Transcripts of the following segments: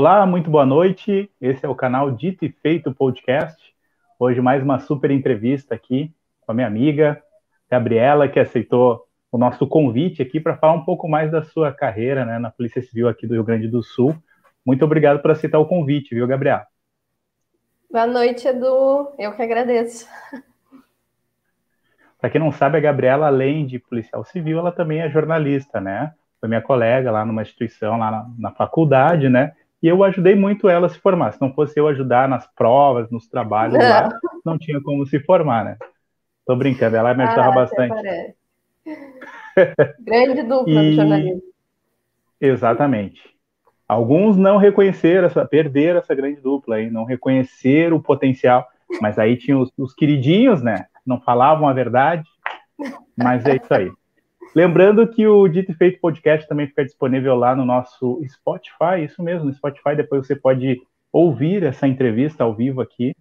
Olá, muito boa noite. Esse é o canal Dito e Feito Podcast. Hoje mais uma super entrevista aqui com a minha amiga Gabriela, que aceitou o nosso convite aqui para falar um pouco mais da sua carreira né, na Polícia Civil aqui do Rio Grande do Sul. Muito obrigado por aceitar o convite, viu, Gabriela? Boa noite, Edu. Eu que agradeço. Para quem não sabe, a Gabriela, além de policial civil, ela também é jornalista, né? Foi minha colega lá numa instituição, lá na, na faculdade, né? E eu ajudei muito ela a se formar. Se não fosse eu ajudar nas provas, nos trabalhos não. lá, não tinha como se formar, né? Tô brincando, ela me ajudava ah, bastante. Grande dupla e... do jornalismo. Exatamente. Alguns não reconheceram essa, perderam essa grande dupla, hein? não reconheceram o potencial. Mas aí tinha os, os queridinhos, né? Não falavam a verdade. Mas é isso aí. Lembrando que o Dito e Feito Podcast também fica disponível lá no nosso Spotify, isso mesmo, no Spotify. Depois você pode ouvir essa entrevista ao vivo aqui,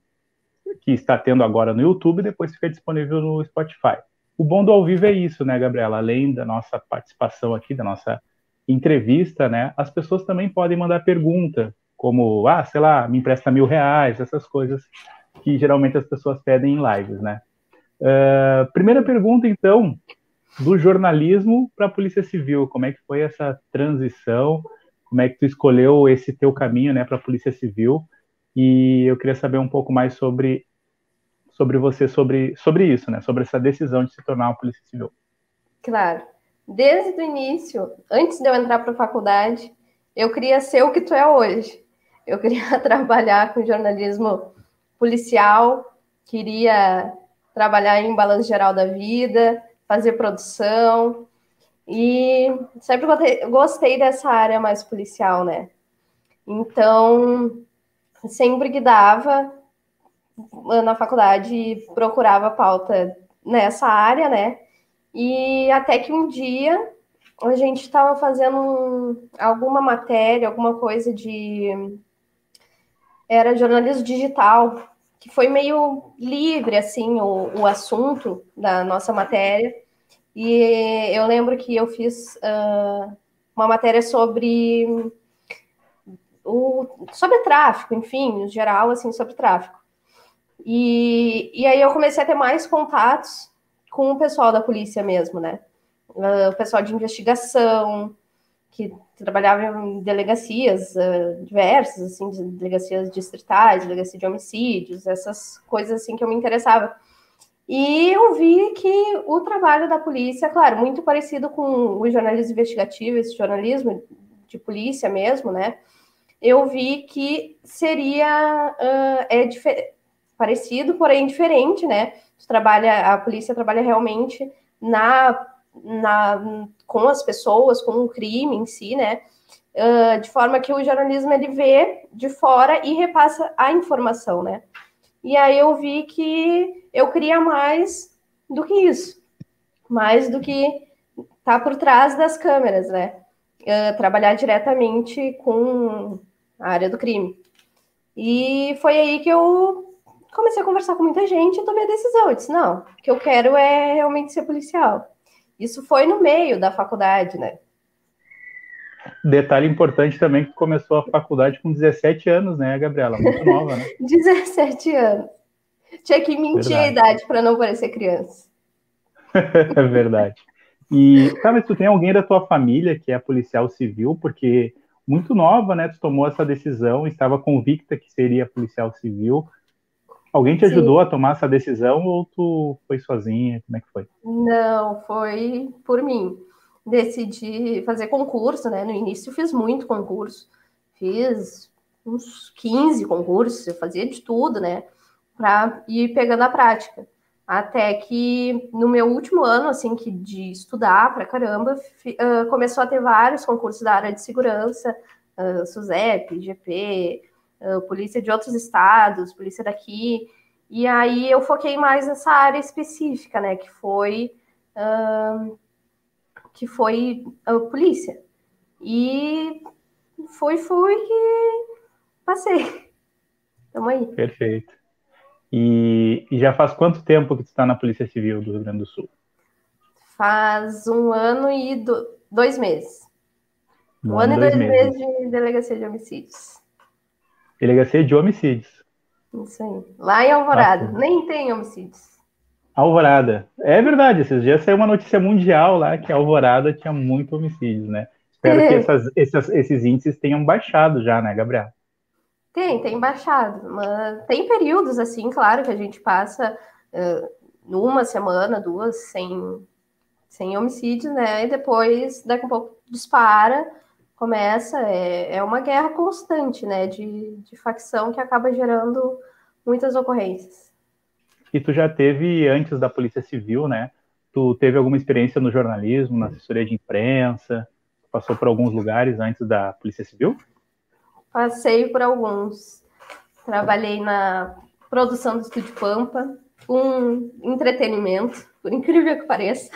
que está tendo agora no YouTube, depois fica disponível no Spotify. O bom do ao vivo é isso, né, Gabriela? Além da nossa participação aqui, da nossa entrevista, né, as pessoas também podem mandar pergunta, como, ah, sei lá, me empresta mil reais, essas coisas que geralmente as pessoas pedem em lives, né? Uh, primeira pergunta, então, do jornalismo para a Polícia Civil. Como é que foi essa transição? Como é que tu escolheu esse teu caminho, né, para a Polícia Civil? E eu queria saber um pouco mais sobre sobre você sobre sobre isso, né, sobre essa decisão de se tornar uma Polícia Civil. Claro. Desde o início, antes de eu entrar para a faculdade, eu queria ser o que tu é hoje. Eu queria trabalhar com jornalismo policial, queria trabalhar em balanço geral da vida, fazer produção. E sempre gostei, dessa área mais policial, né? Então, sempre que dava na faculdade, procurava pauta nessa área, né? E até que um dia a gente estava fazendo alguma matéria, alguma coisa de. Era jornalismo digital, que foi meio livre, assim, o, o assunto da nossa matéria. E eu lembro que eu fiz uh, uma matéria sobre o sobre tráfico, enfim, em geral, assim, sobre tráfico. E, e aí eu comecei a ter mais contatos com o pessoal da polícia mesmo, né? Uh, o pessoal de investigação, que trabalhava em delegacias uh, diversas, assim, de delegacias distritais, delegacia de homicídios, essas coisas assim que eu me interessava. E eu vi que o trabalho da polícia, claro, muito parecido com o jornalismo investigativo, esse jornalismo de polícia mesmo, né? Eu vi que seria uh, é parecido, porém diferente, né? Trabalha, a polícia trabalha realmente na na, com as pessoas, com o crime em si, né? Uh, de forma que o jornalismo ele vê de fora e repassa a informação, né? E aí eu vi que eu queria mais do que isso, mais do que tá por trás das câmeras, né? Uh, trabalhar diretamente com a área do crime. E foi aí que eu comecei a conversar com muita gente e tomei a decisão. Eu disse, não, o que eu quero é realmente ser policial. Isso foi no meio da faculdade, né? Detalhe importante também que começou a faculdade com 17 anos, né, Gabriela? Muito nova, né? 17 anos. Tinha que mentir verdade. a idade para não parecer criança. é verdade. E, tá, mas tu tem alguém da tua família que é policial civil, porque muito nova, né? Tu tomou essa decisão, estava convicta que seria policial civil. Alguém te ajudou Sim. a tomar essa decisão ou tu foi sozinha? Como é que foi? Não, foi por mim. Decidi fazer concurso, né? No início fiz muito concurso. Fiz uns 15 concursos, eu fazia de tudo, né? Para ir pegando a prática. Até que no meu último ano, assim, que de estudar pra caramba, uh, começou a ter vários concursos da área de segurança, uh, SUSEP, GP, uh, polícia de outros estados, polícia daqui. E aí eu foquei mais nessa área específica, né? Que foi uh, que foi a polícia. E foi, foi que passei. Tamo aí. Perfeito. E, e já faz quanto tempo que tu está na Polícia Civil do Rio Grande do Sul? Faz um ano e do, dois meses. Um ano e dois, dois meses. meses de delegacia de homicídios. Delegacia de homicídios. Isso aí. Lá em Alvorada. Ah, Nem tem homicídios. Alvorada. É verdade, esses dias saiu uma notícia mundial lá que Alvorada tinha muito homicídios, né? Espero que essas, esses, esses índices tenham baixado já, né, Gabriel? Tem, tem baixado. Mas tem períodos, assim, claro, que a gente passa uh, numa semana, duas, sem, sem homicídios, né? E depois, daqui a pouco, dispara, começa. É, é uma guerra constante, né? De, de facção que acaba gerando muitas ocorrências e tu já teve, antes da Polícia Civil, né? Tu teve alguma experiência no jornalismo, na assessoria de imprensa? Passou por alguns lugares antes da Polícia Civil? Passei por alguns. Trabalhei na produção do Estúdio Pampa, com entretenimento, por incrível que pareça.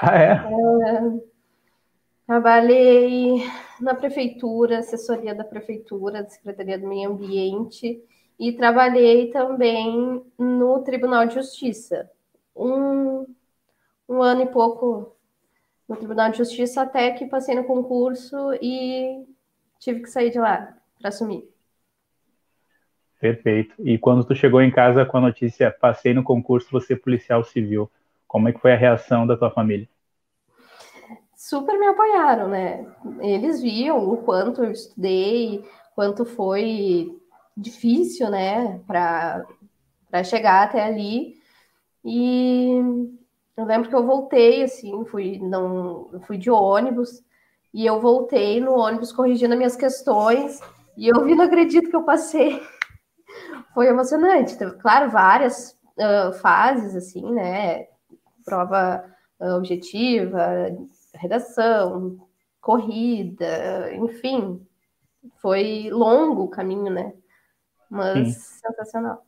Ah, é? é trabalhei na prefeitura, assessoria da prefeitura, da Secretaria do Meio Ambiente e trabalhei também no Tribunal de Justiça. Um, um ano e pouco no Tribunal de Justiça, até que passei no concurso e tive que sair de lá para assumir. Perfeito. E quando tu chegou em casa com a notícia, passei no concurso, você policial civil, como é que foi a reação da tua família? Super me apoiaram, né? Eles viam o quanto eu estudei, quanto foi difícil, né, para chegar até ali. E eu lembro que eu voltei, assim, fui, não, fui de ônibus, e eu voltei no ônibus corrigindo as minhas questões, e eu vi, não acredito que eu passei. Foi emocionante. Claro, várias uh, fases, assim, né, prova objetiva, redação, corrida, enfim, foi longo o caminho, né? mas Sim. sensacional.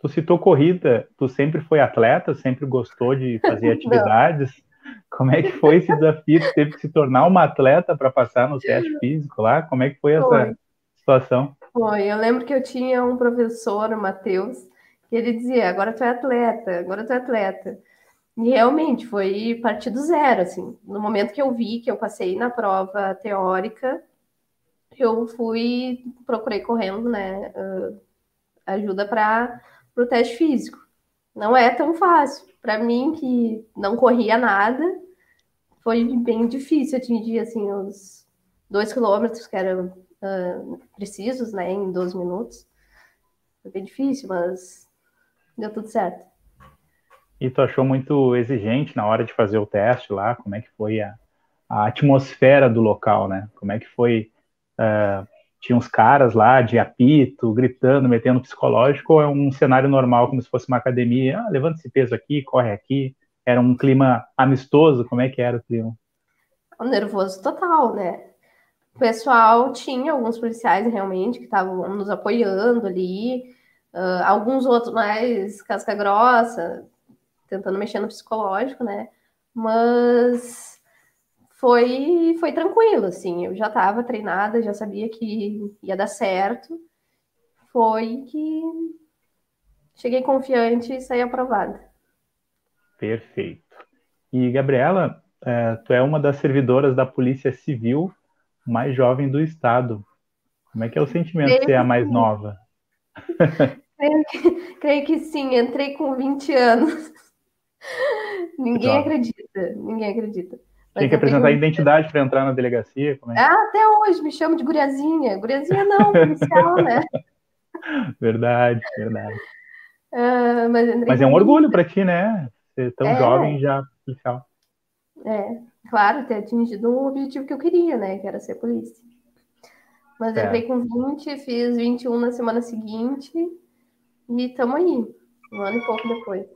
Tu citou corrida, tu sempre foi atleta, sempre gostou de fazer atividades. Como é que foi esse desafio? Tu teve que se tornar uma atleta para passar no teste físico lá? Como é que foi essa foi. situação? Foi, eu lembro que eu tinha um professor, o Matheus, que ele dizia, agora tu é atleta, agora tu é atleta. E realmente foi partir do zero, assim. No momento que eu vi que eu passei na prova teórica, eu fui, procurei correndo, né, uh, ajuda para o teste físico. Não é tão fácil. Para mim, que não corria nada, foi bem difícil atingir, assim, os dois quilômetros que eram uh, precisos, né, em 12 minutos. Foi bem difícil, mas deu tudo certo. E tu achou muito exigente na hora de fazer o teste lá? Como é que foi a, a atmosfera do local, né? Como é que foi Uh, tinha uns caras lá de apito, gritando, metendo psicológico, ou é um cenário normal, como se fosse uma academia? Ah, levanta esse peso aqui, corre aqui. Era um clima amistoso? Como é que era o clima? O nervoso total, né? O pessoal tinha alguns policiais realmente que estavam nos apoiando ali, uh, alguns outros mais casca grossa, tentando mexer no psicológico, né? Mas foi, foi tranquilo, assim. Eu já estava treinada, já sabia que ia dar certo. Foi que cheguei confiante e saí aprovada. Perfeito. E, Gabriela, é, tu é uma das servidoras da Polícia Civil mais jovem do Estado. Como é que é o sentimento creio de ser a mais sim. nova? creio, que, creio que sim, entrei com 20 anos. Ninguém acredita, ninguém acredita. Tinha que apresentar tenho... identidade para entrar na delegacia? É? Ah, até hoje me chamo de guriazinha. Guriazinha não, policial, né? Verdade, verdade. Uh, mas, mas, é um orgulho para ti, né? Ser tão é, jovem já policial. É, claro, ter atingido um objetivo que eu queria, né? Que era ser polícia. Mas é. entrei com 20, fiz 21 na semana seguinte e estamos aí, um ano e pouco depois.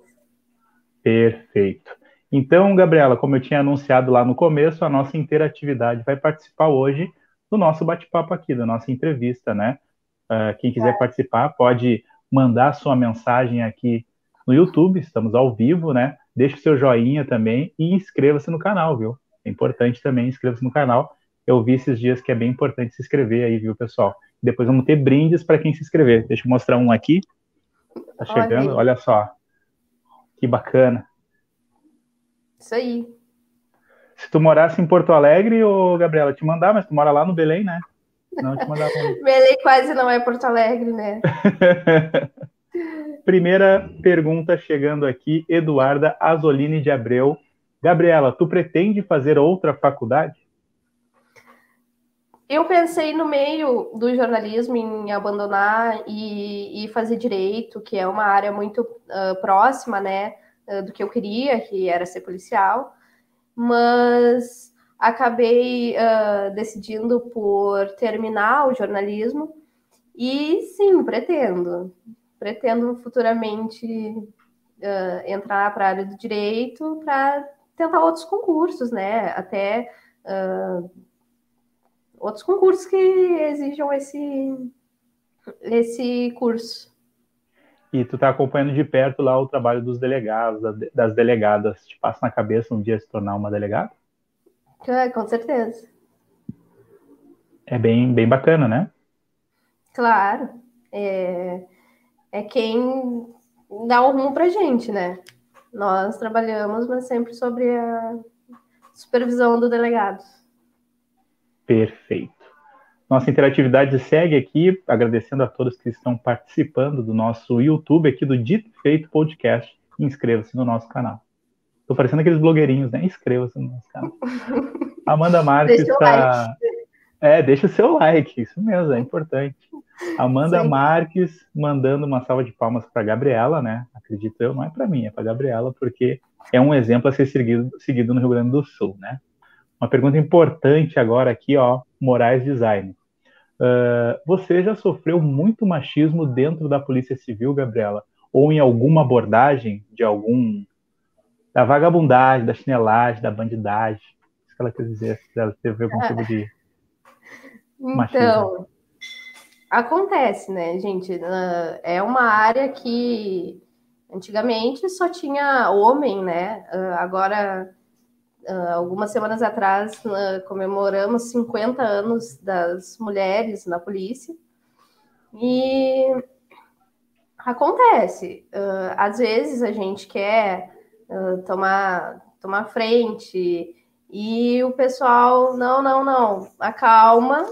Perfeito. Então, Gabriela, como eu tinha anunciado lá no começo, a nossa interatividade vai participar hoje do nosso bate-papo aqui, da nossa entrevista, né? Uh, quem quiser é. participar pode mandar sua mensagem aqui no YouTube, estamos ao vivo, né? Deixe o seu joinha também e inscreva-se no canal, viu? É importante também inscreva-se no canal. Eu vi esses dias que é bem importante se inscrever aí, viu, pessoal? Depois vamos ter brindes para quem se inscrever. Deixa eu mostrar um aqui. Tá chegando, olha, olha só. Que bacana. Isso aí. Se tu morasse em Porto Alegre, ô Gabriela, te mandar, mas tu mora lá no Belém, né? Não te mandava. Belém quase não é Porto Alegre, né? Primeira pergunta chegando aqui, Eduarda Azoline de Abreu. Gabriela, tu pretende fazer outra faculdade? Eu pensei no meio do jornalismo em abandonar e, e fazer direito, que é uma área muito uh, próxima, né, uh, do que eu queria, que era ser policial, mas acabei uh, decidindo por terminar o jornalismo e sim, pretendo, pretendo futuramente entrar para a área do direito para tentar outros concursos, né, até outros concursos que exijam esse, esse curso. E tu está acompanhando de perto lá o trabalho dos delegados, das delegadas. Te passa na cabeça um dia se tornar uma delegada? É, com certeza. É bem, bem bacana, né? Claro. É, é quem dá o rumo pra gente, né? Nós trabalhamos, mas sempre sobre a supervisão do delegado. Perfeito. Nossa interatividade segue aqui, agradecendo a todos que estão participando do nosso YouTube aqui do Dito Feito Podcast. Inscreva-se no nosso canal. Estou parecendo aqueles blogueirinhos, né? Inscreva-se no nosso canal. Amanda Marques está. É, deixa o seu like, isso mesmo, é importante. Amanda Sim. Marques mandando uma salva de palmas para Gabriela, né? Acredito eu, não é para mim, é para Gabriela, porque é um exemplo a ser seguido, seguido no Rio Grande do Sul, né? Uma pergunta importante agora aqui, ó, Moraes Design. Uh, você já sofreu muito machismo dentro da Polícia Civil, Gabriela? Ou em alguma abordagem de algum da vagabundagem, da chinelagem, da bandidagem? Isso que ela quer dizer, se ela teve algum tipo de machismo. Então, acontece, né, gente? Uh, é uma área que antigamente só tinha homem, né? Uh, agora Uh, algumas semanas atrás uh, comemoramos 50 anos das mulheres na polícia e acontece. Uh, às vezes a gente quer tomar, tomar frente e o pessoal, não, não, não, acalma.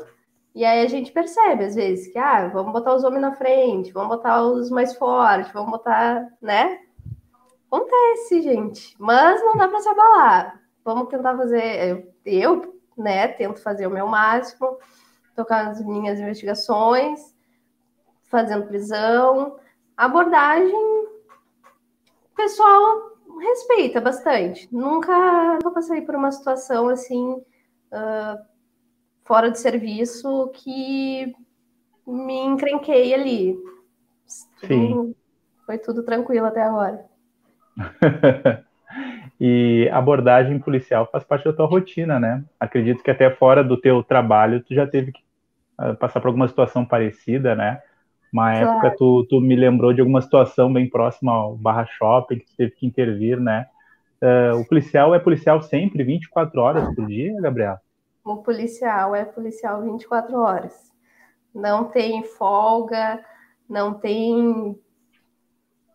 E aí a gente percebe, às vezes, que ah, vamos botar os homens na frente, vamos botar os mais fortes, vamos botar, né? Acontece, gente. Mas não dá para se abalar vamos tentar fazer. Eu, né, tento fazer o meu máximo, tocar nas minhas investigações, fazendo prisão. Abordagem, o pessoal respeita bastante. Nunca, nunca passei por uma situação assim, uh, fora de serviço, que me encrenquei ali. Sim. Foi tudo tranquilo até agora. E abordagem policial faz parte da tua rotina, né? Acredito que até fora do teu trabalho tu já teve que uh, passar por alguma situação parecida, né? Uma claro. época tu, tu me lembrou de alguma situação bem próxima ao Barra Shopping que tu teve que intervir, né? Uh, o policial é policial sempre, 24 horas por dia, Gabriel? O policial é policial 24 horas. Não tem folga, não tem.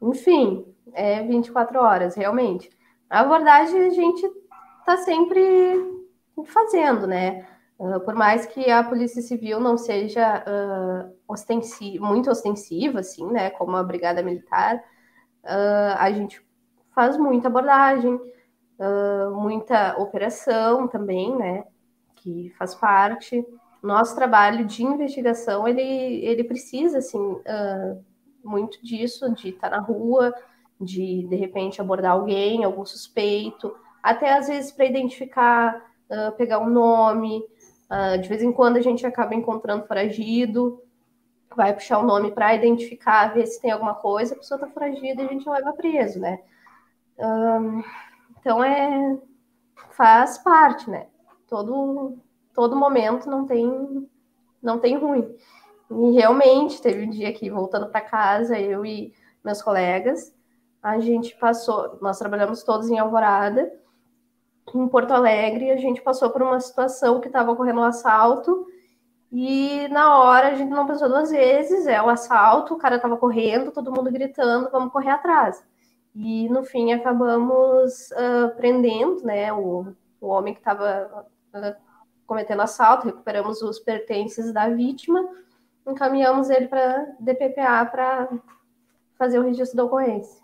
Enfim, é 24 horas, realmente. A abordagem a gente está sempre fazendo, né? Uh, por mais que a Polícia Civil não seja uh, ostensi muito ostensiva, assim, né? Como a Brigada Militar, uh, a gente faz muita abordagem, muita operação também, né? Que faz parte. Nosso trabalho de investigação, ele, ele precisa, assim, muito disso, de estar tá na rua, de de repente abordar alguém, algum suspeito, até às vezes para identificar, uh, pegar um nome. Uh, de vez em quando a gente acaba encontrando foragido, vai puxar o nome para identificar, ver se tem alguma coisa, a pessoa está foragida e a gente leva preso, né? Um, então é faz parte, né? Todo todo momento não tem não tem ruim. E realmente teve um dia que voltando para casa, eu e meus colegas, a gente passou, nós trabalhamos todos em Alvorada, em Porto Alegre, a gente passou por uma situação que estava ocorrendo um assalto e na hora a gente não pensou duas vezes, é o assalto, o cara estava correndo, todo mundo gritando, vamos correr atrás. E no fim acabamos uh, prendendo, né, o, o homem que estava uh, cometendo assalto, recuperamos os pertences da vítima, encaminhamos ele para DPPA para fazer o registro da ocorrência.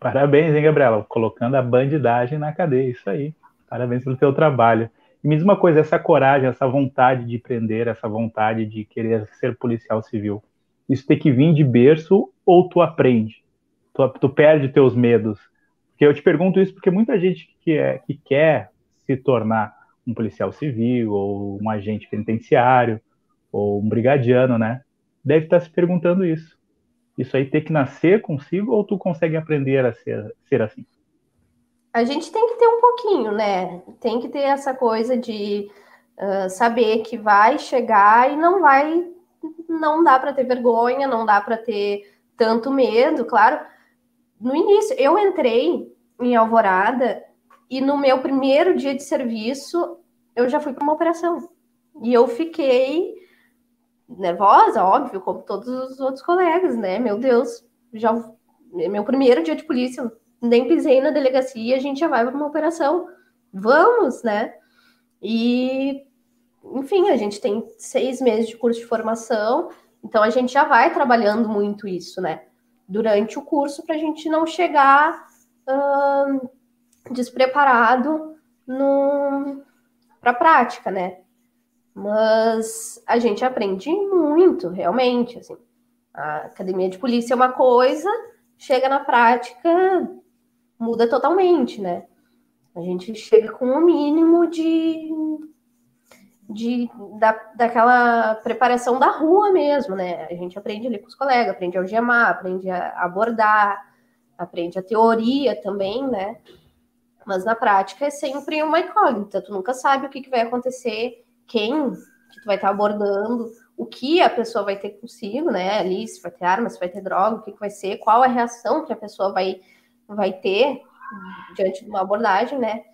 Parabéns, hein, Gabriela? Colocando a bandidagem na cadeia, isso aí. Parabéns pelo teu trabalho. E me diz uma coisa, essa coragem, essa vontade de prender, essa vontade de querer ser policial civil, isso tem que vir de berço ou tu aprende? Tu, tu perde teus medos? Porque eu te pergunto isso porque muita gente que, é, que quer se tornar um policial civil ou um agente penitenciário ou um brigadiano, né? Deve estar se perguntando isso. Isso aí tem que nascer consigo ou tu consegue aprender a ser, ser assim? A gente tem que ter um pouquinho, né? Tem que ter essa coisa de uh, saber que vai chegar e não vai, não dá para ter vergonha, não dá para ter tanto medo, claro. No início, eu entrei em Alvorada e no meu primeiro dia de serviço eu já fui para uma operação e eu fiquei nervosa, óbvio, como todos os outros colegas, né? Meu Deus, já meu primeiro dia de polícia, nem pisei na delegacia, a gente já vai para uma operação. Vamos, né? E, enfim, a gente tem seis meses de curso de formação, então a gente já vai trabalhando muito isso, né? Durante o curso, para a gente não chegar hum, despreparado para a prática, né? Mas a gente aprende muito, realmente. Assim. A academia de polícia é uma coisa, chega na prática, muda totalmente, né? A gente chega com o um mínimo de, de da, daquela preparação da rua mesmo, né? A gente aprende ali com os colegas, aprende a algemar, aprende a abordar, aprende a teoria também, né? Mas na prática é sempre uma incógnita, tu nunca sabe o que, que vai acontecer quem que tu vai estar abordando, o que a pessoa vai ter consigo, né? Ali, se vai ter arma, se vai ter droga, o que, que vai ser, qual a reação que a pessoa vai, vai ter diante de uma abordagem, né?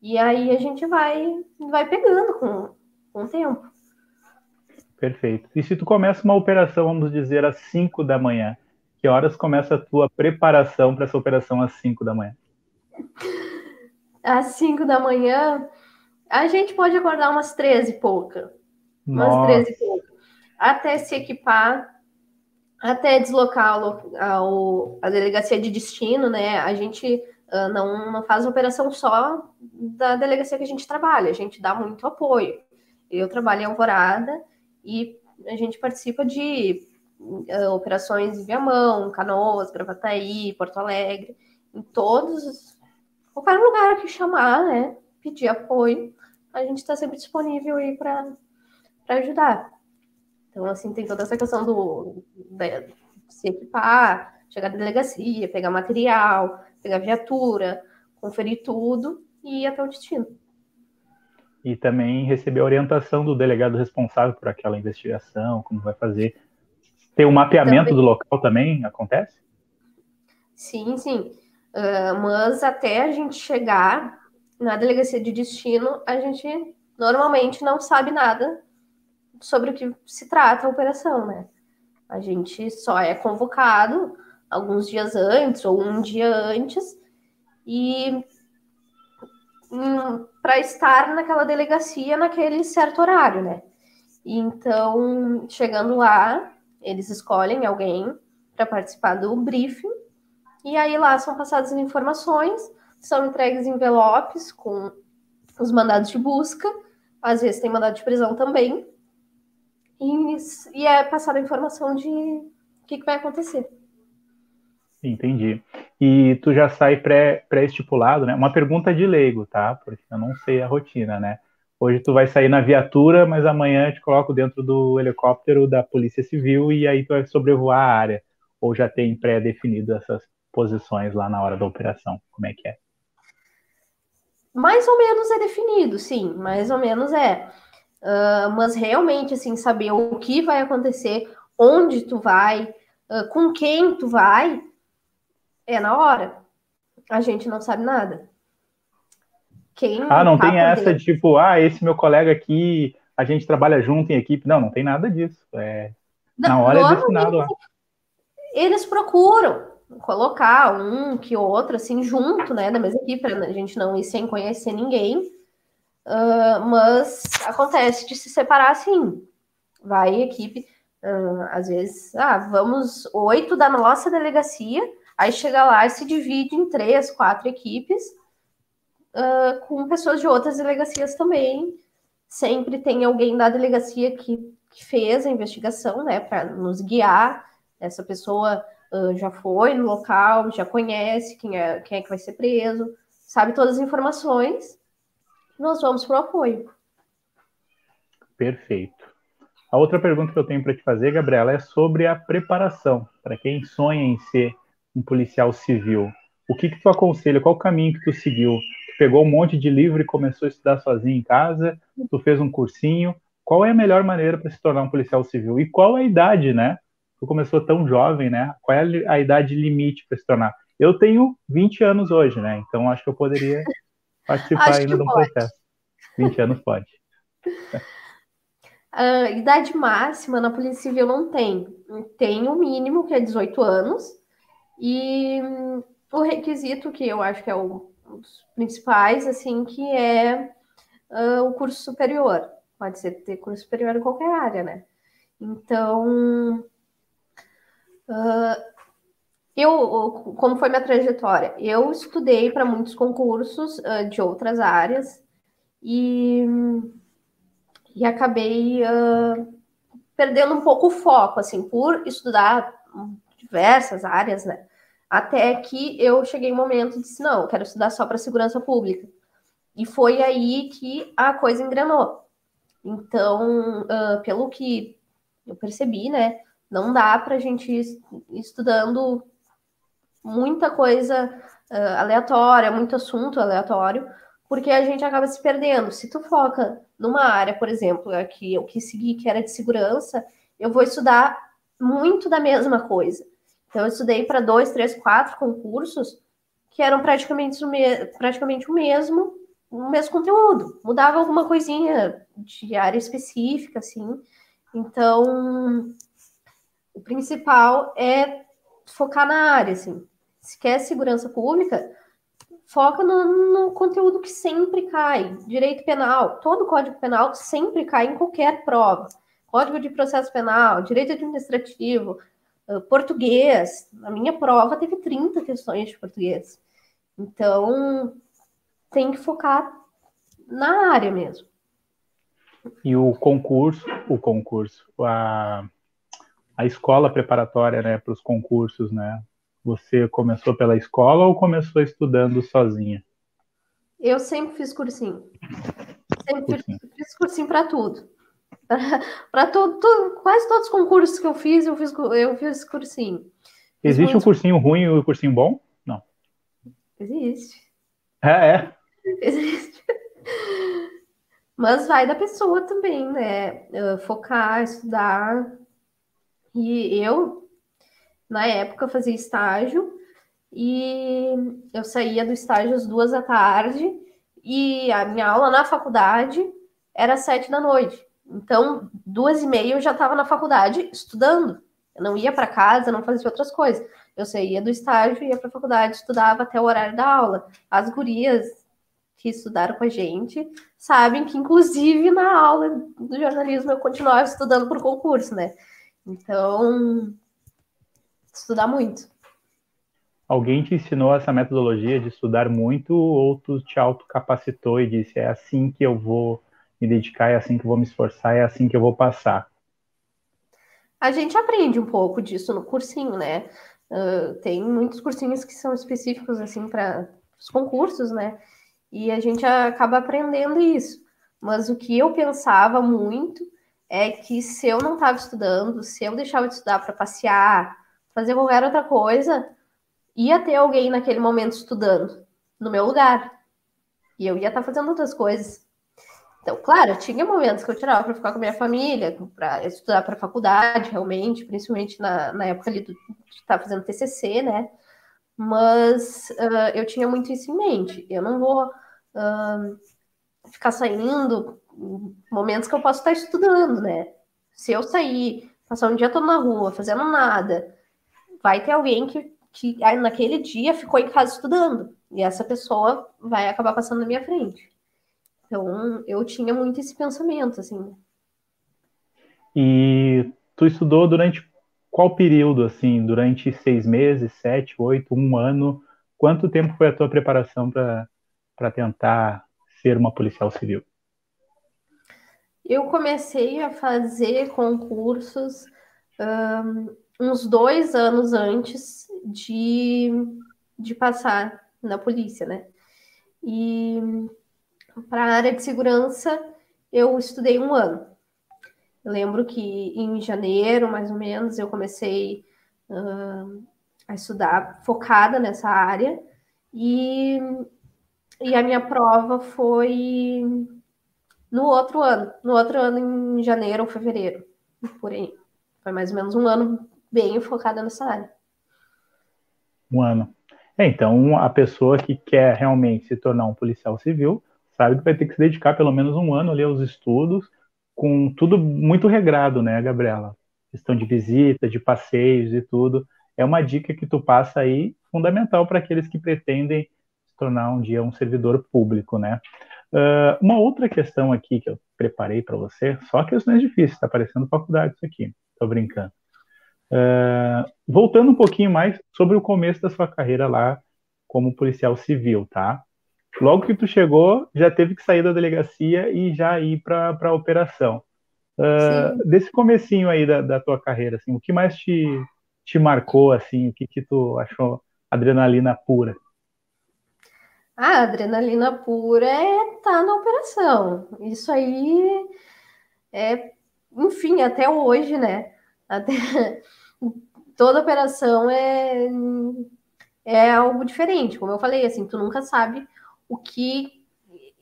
E aí a gente vai, vai pegando com, com o tempo. Perfeito. E se tu começa uma operação, vamos dizer, às 5 da manhã, que horas começa a tua preparação para essa operação às 5 da manhã? Às 5 da manhã, a gente pode acordar umas 13 e pouca. Umas Nossa. 13 e pouca. Até se equipar, até deslocar ao, a delegacia de destino, né? A gente uh, não, não faz operação só da delegacia que a gente trabalha, a gente dá muito apoio. Eu trabalho em Alvorada e a gente participa de uh, operações em Viamão, Canoas, Gravataí, Porto Alegre, em todos, qualquer lugar que chamar, né? Pedir apoio a gente está sempre disponível aí para ajudar. Então, assim, tem toda essa questão do de se equipar, chegar na delegacia, pegar material, pegar viatura, conferir tudo e ir até o destino. E também receber a orientação do delegado responsável por aquela investigação, como vai fazer. Tem um mapeamento também. do local também acontece? Sim, sim. Uh, mas até a gente chegar na delegacia de destino, a gente normalmente não sabe nada sobre o que se trata a operação, né? A gente só é convocado alguns dias antes ou um dia antes e hum, para estar naquela delegacia naquele certo horário, né? Então, chegando lá, eles escolhem alguém para participar do briefing e aí lá são passadas as informações são entregues envelopes com os mandados de busca, às vezes tem mandado de prisão também, e, e é passada a informação de o que, que, vai acontecer. Entendi. E tu já sai pré-estipulado, pré né? Uma pergunta de leigo, tá? Porque eu não sei a rotina, né? Hoje tu vai sair na viatura, mas amanhã te coloco dentro do helicóptero da Polícia Civil e aí tu vai sobrevoar a área. Ou já tem pré-definido essas posições lá na hora da operação? Como é que é? Mais ou menos é definido, sim, mais ou menos é. Uh, mas realmente, assim, saber o que vai acontecer, onde tu vai, uh, com quem tu vai, é na hora. A gente não sabe nada. Quem ah, não tá tem essa dentro. tipo, ah, esse meu colega aqui, a gente trabalha junto em equipe. Não, não tem nada disso. É, na hora é destinado lá. Eles procuram, colocar um que outro, assim, junto, né, da mesma equipe, para a gente não ir sem conhecer ninguém. Uh, mas acontece de se separar assim. Vai equipe, uh, às vezes, ah, vamos oito da nossa delegacia, aí chega lá e se divide em três, quatro equipes, uh, com pessoas de outras delegacias também. Sempre tem alguém da delegacia que, que fez a investigação, né, para nos guiar. Essa pessoa uh, já foi no local, já conhece quem é, quem é que vai ser preso, sabe todas as informações. Nós vamos para o apoio. Perfeito. A outra pergunta que eu tenho para te fazer, Gabriela, é sobre a preparação. Para quem sonha em ser um policial civil, o que, que tu aconselha? Qual o caminho que tu seguiu? Tu pegou um monte de livro e começou a estudar sozinho em casa? Tu fez um cursinho? Qual é a melhor maneira para se tornar um policial civil? E qual é a idade, né? Tu começou tão jovem, né? Qual é a idade limite para se tornar? Eu tenho 20 anos hoje, né? Então acho que eu poderia participar ainda de um processo. 20 anos pode. A idade máxima na Polícia Civil não tem. Tem o mínimo, que é 18 anos, e o requisito, que eu acho que é o, um dos principais, assim, que é uh, o curso superior. Pode ser ter curso superior em qualquer área, né? Então, uh, eu, como foi minha trajetória? Eu estudei para muitos concursos uh, de outras áreas e, e acabei perdendo um pouco o foco, assim, por estudar diversas áreas, né? Até que eu cheguei um momento e disse: não, eu quero estudar só para segurança pública. E foi aí que a coisa engrenou. Então, uh, pelo que eu percebi, né, não dá para a gente ir estudando muita coisa uh, aleatória, muito assunto aleatório, porque a gente acaba se perdendo. Se tu foca numa área, por exemplo, aqui eu quis seguir que era de segurança, eu vou estudar muito da mesma coisa. Então, eu estudei para dois, três, quatro concursos que eram praticamente o, me praticamente o mesmo, o mesmo conteúdo. Mudava alguma coisinha de área específica, assim. Então, o principal é focar na área, assim. Se quer segurança pública, foca no, no, conteúdo que sempre cai. Direito penal, todo código penal sempre cai em qualquer prova. Código de processo penal, direito administrativo, português. A minha prova teve 30 questões de português. Então, tem que focar na área mesmo. E o concurso, o concurso, a, a escola preparatória, né, para os concursos, né? Você começou pela escola ou começou estudando sozinha? Eu sempre fiz cursinho. Sempre cursinho. fiz cursinho para tudo. para todo, quase todos os concursos que eu fiz, eu fiz, eu fiz cursinho. Existe o um cursinho ruim e o um cursinho bom? Não. Existe. É, é. Existe. Mas vai da pessoa também, né? Focar, estudar. E eu, na época, fazia estágio e eu saía do estágio às duas da tarde e a minha aula na faculdade era às sete da noite. Então, duas e meia eu já estava na faculdade estudando. Eu não ia para casa, não fazia outras coisas. Eu saía do estágio, ia para a faculdade, estudava até o horário da aula. As gurias que estudaram com a gente sabem que, inclusive, na aula do jornalismo eu continuava estudando por concurso, né? Então, estudar muito. Alguém te ensinou essa metodologia de estudar muito ou tu te autocapacitou e disse é assim que eu vou me dedicar, é assim que eu vou me esforçar, é assim que eu vou passar. A gente aprende um pouco disso no cursinho, né? Uh, tem muitos cursinhos que são específicos assim para os concursos, né? E a gente acaba aprendendo isso. Mas o que eu pensava muito é que se eu não estava estudando, se eu deixava de estudar para passear, fazer qualquer outra coisa, ia ter alguém naquele momento estudando no meu lugar. E eu ia estar tá fazendo outras coisas. Então, claro, tinha momentos que eu tirava para ficar com a minha família, para estudar para faculdade, realmente, principalmente na, na época ali do, de estar tá fazendo TCC, né? Mas uh, eu tinha muito isso em mente. Eu não vou uh, ficar saindo momentos que eu posso estar estudando, né? Se eu sair, passar um dia todo na rua, fazendo nada, vai ter alguém que que naquele dia ficou em casa estudando. E essa pessoa vai acabar passando na minha frente. Então, eu tinha muito esse pensamento, assim. E tu estudou durante qual período, assim? Durante seis meses, sete, oito, um ano? Quanto tempo foi a tua preparação para tentar ser uma policial civil? Eu comecei a fazer concursos um, uns dois anos antes de, de passar na polícia, né? E para a área de segurança eu estudei um ano. Eu lembro que em janeiro, mais ou menos, eu comecei uh, a estudar focada nessa área e, e a minha prova foi no outro ano, no outro ano em janeiro ou fevereiro, por aí. Foi mais ou menos um ano bem focada nessa área. Um ano. É, então, a pessoa que quer realmente se tornar um policial civil sabe que vai ter que se dedicar pelo menos um ano ali aos estudos, com tudo muito regrado, né, Gabriela? Questão de visita, de passeios e tudo. É uma dica que tu passa aí fundamental para aqueles que pretendem se tornar um dia um servidor público, né? Uh, uma outra questão aqui que eu preparei para você, só questões difíceis, está parecendo faculdade isso aqui, estou brincando. Uh, voltando um pouquinho mais sobre o começo da sua carreira lá como policial civil, tá? Logo que tu chegou, já teve que sair da delegacia e já ir para a operação. Uh, desse comecinho aí da, da, tua carreira, assim, o que mais te, te marcou, assim, o que que tu achou adrenalina pura? A adrenalina pura é tá na operação. Isso aí é, enfim, até hoje, né? Até toda operação é é algo diferente. Como eu falei, assim, tu nunca sabe o que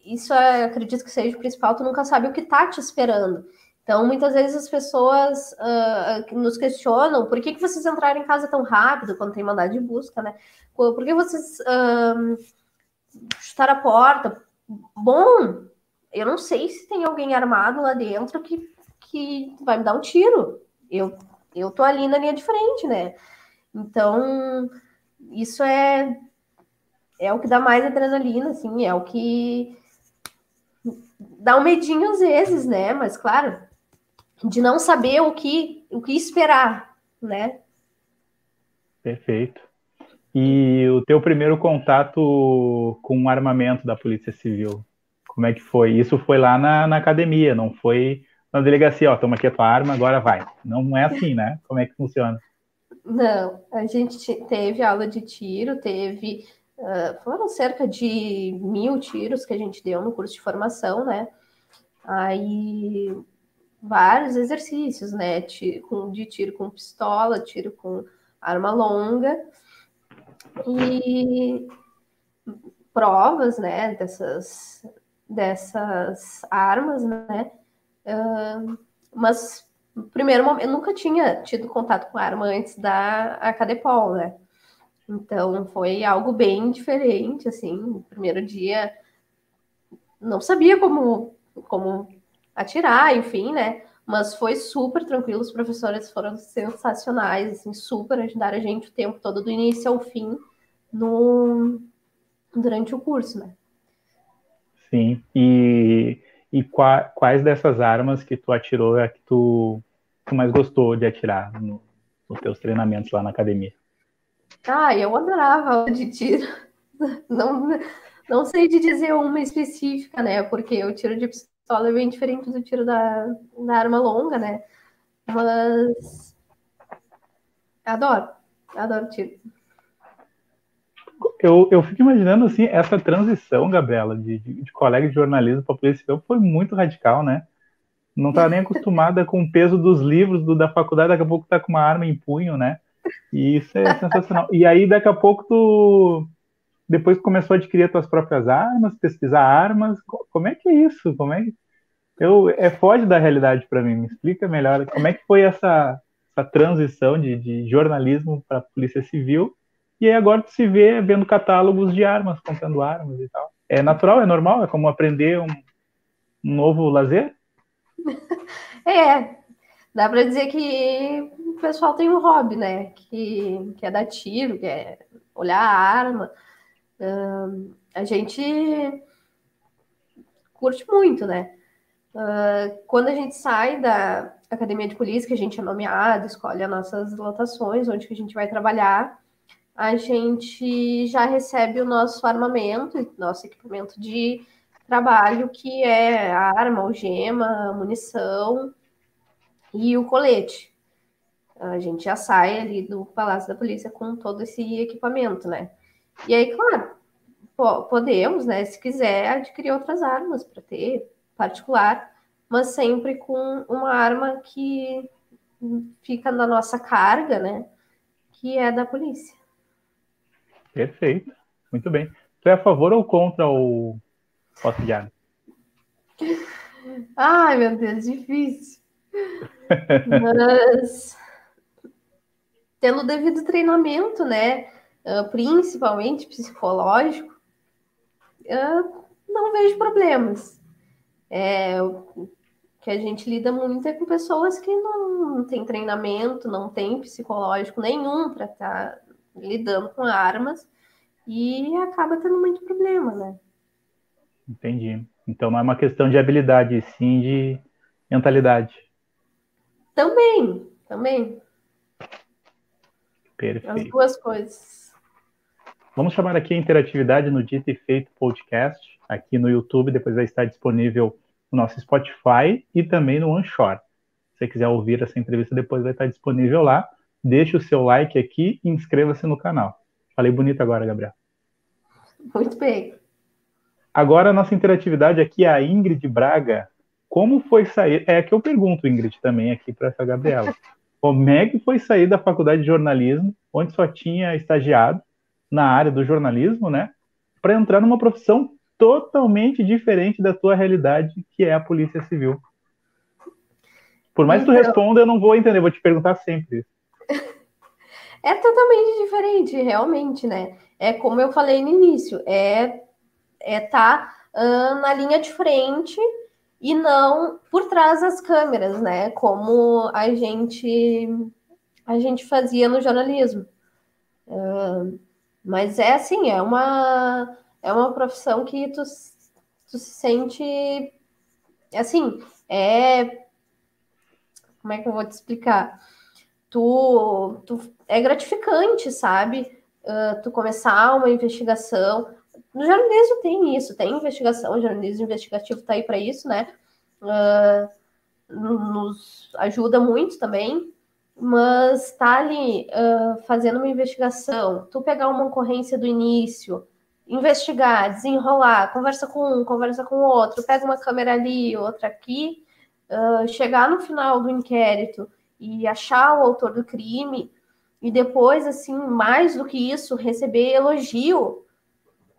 isso é, acredito que seja o principal, tu nunca sabe o que tá te esperando. Então, muitas vezes as pessoas uh, nos questionam por que, que vocês entraram em casa tão rápido quando tem mandado de busca, né? Por que vocês uh, chutar a porta. Bom, eu não sei se tem alguém armado lá dentro que, que vai me dar um tiro. Eu, eu tô ali na linha de frente, né? Então, isso é, é o que dá mais adrenalina, assim, é o que dá um medinho às vezes, né? Mas, claro, de não saber o que, o que esperar, né? Perfeito. E o teu primeiro contato com o armamento da Polícia Civil, como é que foi? Isso foi lá na, na academia, não foi na delegacia, ó, toma aqui a tua arma, agora vai. Não é assim, né? Como é que funciona? Não, a gente teve aula de tiro, teve. Uh, foram cerca de mil tiros que a gente deu no curso de formação, né? Aí vários exercícios, né? De tiro com pistola, tiro com arma longa e provas, né, dessas, dessas armas, né, uh, mas primeiro momento, eu nunca tinha tido contato com arma antes da Acadepol, né, então foi algo bem diferente, assim, no primeiro dia não sabia como, como atirar, enfim, né, mas foi super tranquilo, os professores foram sensacionais, assim, super ajudaram a gente o tempo todo, do início ao fim, no, durante o curso, né? Sim, e, e qua, quais dessas armas que tu atirou é a que tu, tu mais gostou de atirar no, nos teus treinamentos lá na academia? Ah, eu adorava de tiro. Não, não sei de dizer uma específica, né? Porque o tiro de pistola é bem diferente do tiro da, da arma longa, né? Mas adoro, adoro tiro. Eu, eu fico imaginando assim, essa transição, Gabriela, de, de, de colega de jornalismo para polícia civil foi muito radical, né? Não tá nem acostumada com o peso dos livros do, da faculdade, daqui a pouco tá com uma arma em punho, né? E isso é sensacional. E aí, daqui a pouco, tu depois começou a adquirir as tuas próprias armas, pesquisar armas. Como é que é isso? Como é que eu é foge da realidade para mim? Me explica melhor como é que foi essa, essa transição de, de jornalismo para polícia civil e aí agora tu se vê vendo catálogos de armas, comprando armas e tal. É natural, é normal, é como aprender um, um novo lazer? É, dá para dizer que o pessoal tem um hobby, né? Que, que é dar tiro, que é olhar a arma. Uh, a gente curte muito, né? Uh, quando a gente sai da academia de polícia, que a gente é nomeado, escolhe as nossas lotações, onde que a gente vai trabalhar, a gente já recebe o nosso armamento, nosso equipamento de trabalho, que é arma, algema, munição e o colete. A gente já sai ali do Palácio da Polícia com todo esse equipamento, né? E aí, claro, podemos, né, se quiser, adquirir outras armas para ter particular, mas sempre com uma arma que fica na nossa carga, né, que é da polícia. Perfeito, muito bem. Tu é a favor ou contra o posse de arma? Ai, meu Deus, difícil. Mas tendo devido treinamento, né, ah, principalmente psicológico, eu não vejo problemas. É, o que a gente lida muito é com pessoas que não, não têm treinamento, não têm psicológico nenhum para estar tá lidando com armas e acaba tendo muito problema, né? Entendi. Então não é uma questão de habilidade, sim de mentalidade. Também, também. Perfeito. As duas coisas. Vamos chamar aqui a interatividade no Dito e Feito Podcast, aqui no YouTube, depois vai estar disponível no nosso Spotify e também no OneShore. Se você quiser ouvir essa entrevista, depois vai estar disponível lá. Deixe o seu like aqui e inscreva-se no canal. Falei bonito agora, Gabriel. Muito bem. Agora a nossa interatividade aqui é a Ingrid Braga. Como foi sair? É que eu pergunto, Ingrid, também aqui para essa Gabriela. Como é que foi sair da faculdade de jornalismo, onde só tinha estagiado, na área do jornalismo, né? Para entrar numa profissão totalmente diferente da tua realidade, que é a Polícia Civil. Por mais que tu então- responda, eu não vou entender, vou te perguntar sempre. É totalmente diferente, realmente, né? É como eu falei no início, é é tá uh, na linha de frente e não por trás das câmeras, né? Como a gente a gente fazia no jornalismo. Uh, mas é assim, é uma, é uma profissão que tu, tu se sente assim, é. Como é que eu vou te explicar? Tu, tu é gratificante, sabe? Uh, tu começar uma investigação. No jornalismo tem isso, tem investigação, o jornalismo investigativo tá aí para isso, né? Uh, nos ajuda muito também mas tá ali uh, fazendo uma investigação, tu pegar uma ocorrência do início, investigar, desenrolar, conversa com um, conversa com o outro, pega uma câmera ali, outra aqui, uh, chegar no final do inquérito e achar o autor do crime, e depois, assim, mais do que isso, receber elogio.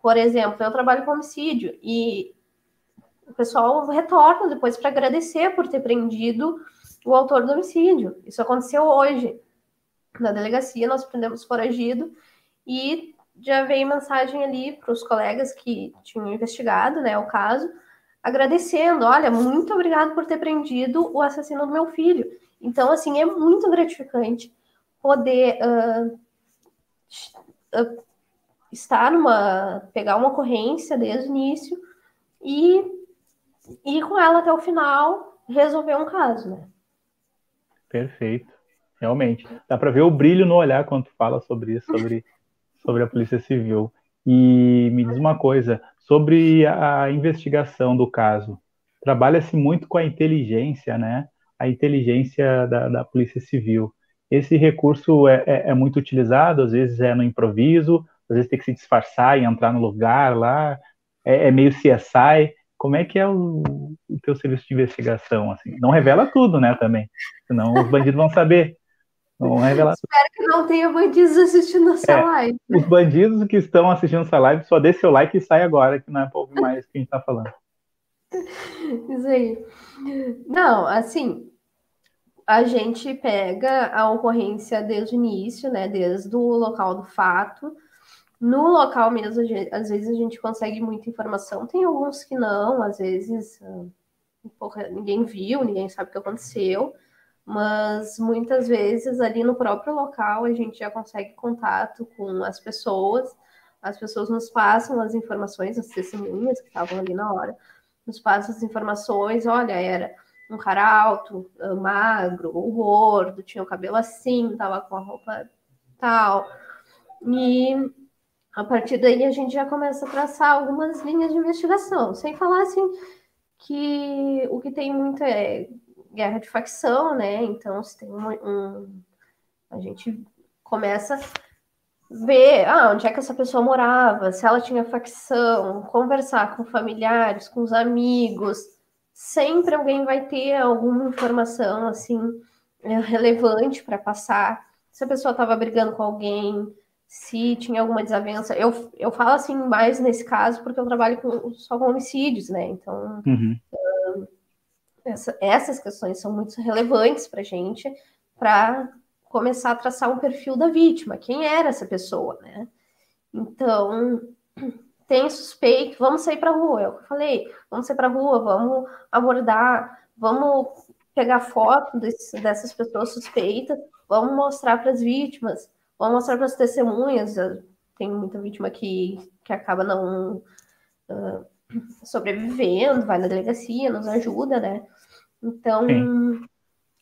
Por exemplo, eu trabalho com homicídio e o pessoal retorna depois para agradecer por ter prendido o autor do homicídio. Isso aconteceu hoje. Na delegacia, nós prendemos foragido e já veio mensagem ali para os colegas que tinham investigado né, o caso, agradecendo: olha, muito obrigado por ter prendido o assassino do meu filho. Então, assim, é muito gratificante poder uh, uh, estar numa. pegar uma ocorrência desde o início e ir com ela até o final, resolver um caso, né? Perfeito. Realmente. Dá para ver o brilho no olhar quando fala sobre isso, sobre, sobre a Polícia Civil. E me diz uma coisa, sobre a investigação do caso. Trabalha-se muito com a inteligência, né? A inteligência da, da Polícia Civil. Esse recurso é, é, é, muito utilizado, às vezes é no improviso, às vezes tem que se disfarçar e entrar no lugar lá, é, é meio CSI. Como é que é o, o teu serviço de investigação? Assim? Não revela tudo, né, também. Senão os bandidos vão saber. Não revela Espero que não tenha bandidos assistindo essa é, live. Os bandidos que estão assistindo essa live, só dê seu like e sai agora, que não é ouvir mais o que a gente está falando. Isso aí. Não, assim, a gente pega a ocorrência desde o início, né? Desde o local do fato. No local mesmo, às vezes a gente consegue muita informação, tem alguns que não, às vezes ah, ninguém viu, ninguém sabe o que aconteceu, mas muitas vezes ali no próprio local a gente já consegue contato com as pessoas, as pessoas nos passam as informações, as testemunhas que estavam ali na hora, nos passam as informações, olha, era um cara alto, ah, magro, ou gordo, tinha o cabelo assim, tava com a roupa tal. E a partir daí a gente já começa a traçar algumas linhas de investigação, sem falar assim que o que tem muito é guerra de facção, né? Então, se tem um, um, a gente começa ver ah, onde é que essa pessoa morava, se ela tinha facção, conversar com familiares, com os amigos. Sempre alguém vai ter alguma informação assim é, relevante para passar. Se a pessoa estava brigando com alguém, se tinha alguma desavença. Eu, eu falo assim mais nesse caso porque eu trabalho com, só com homicídios, né? Então, uhum. Essa, essas questões são muito relevantes para a gente, para começar a traçar um perfil da vítima, quem era essa pessoa, né? Então, tem suspeito, vamos sair para a rua, é o que eu falei, vamos sair para a rua, vamos abordar, vamos pegar foto desse, dessas pessoas suspeitas, vamos mostrar para as vítimas, vamos mostrar para as testemunhas. Tem muita vítima que, que acaba não uh, sobrevivendo, vai na delegacia, nos ajuda, né? Então, Sim.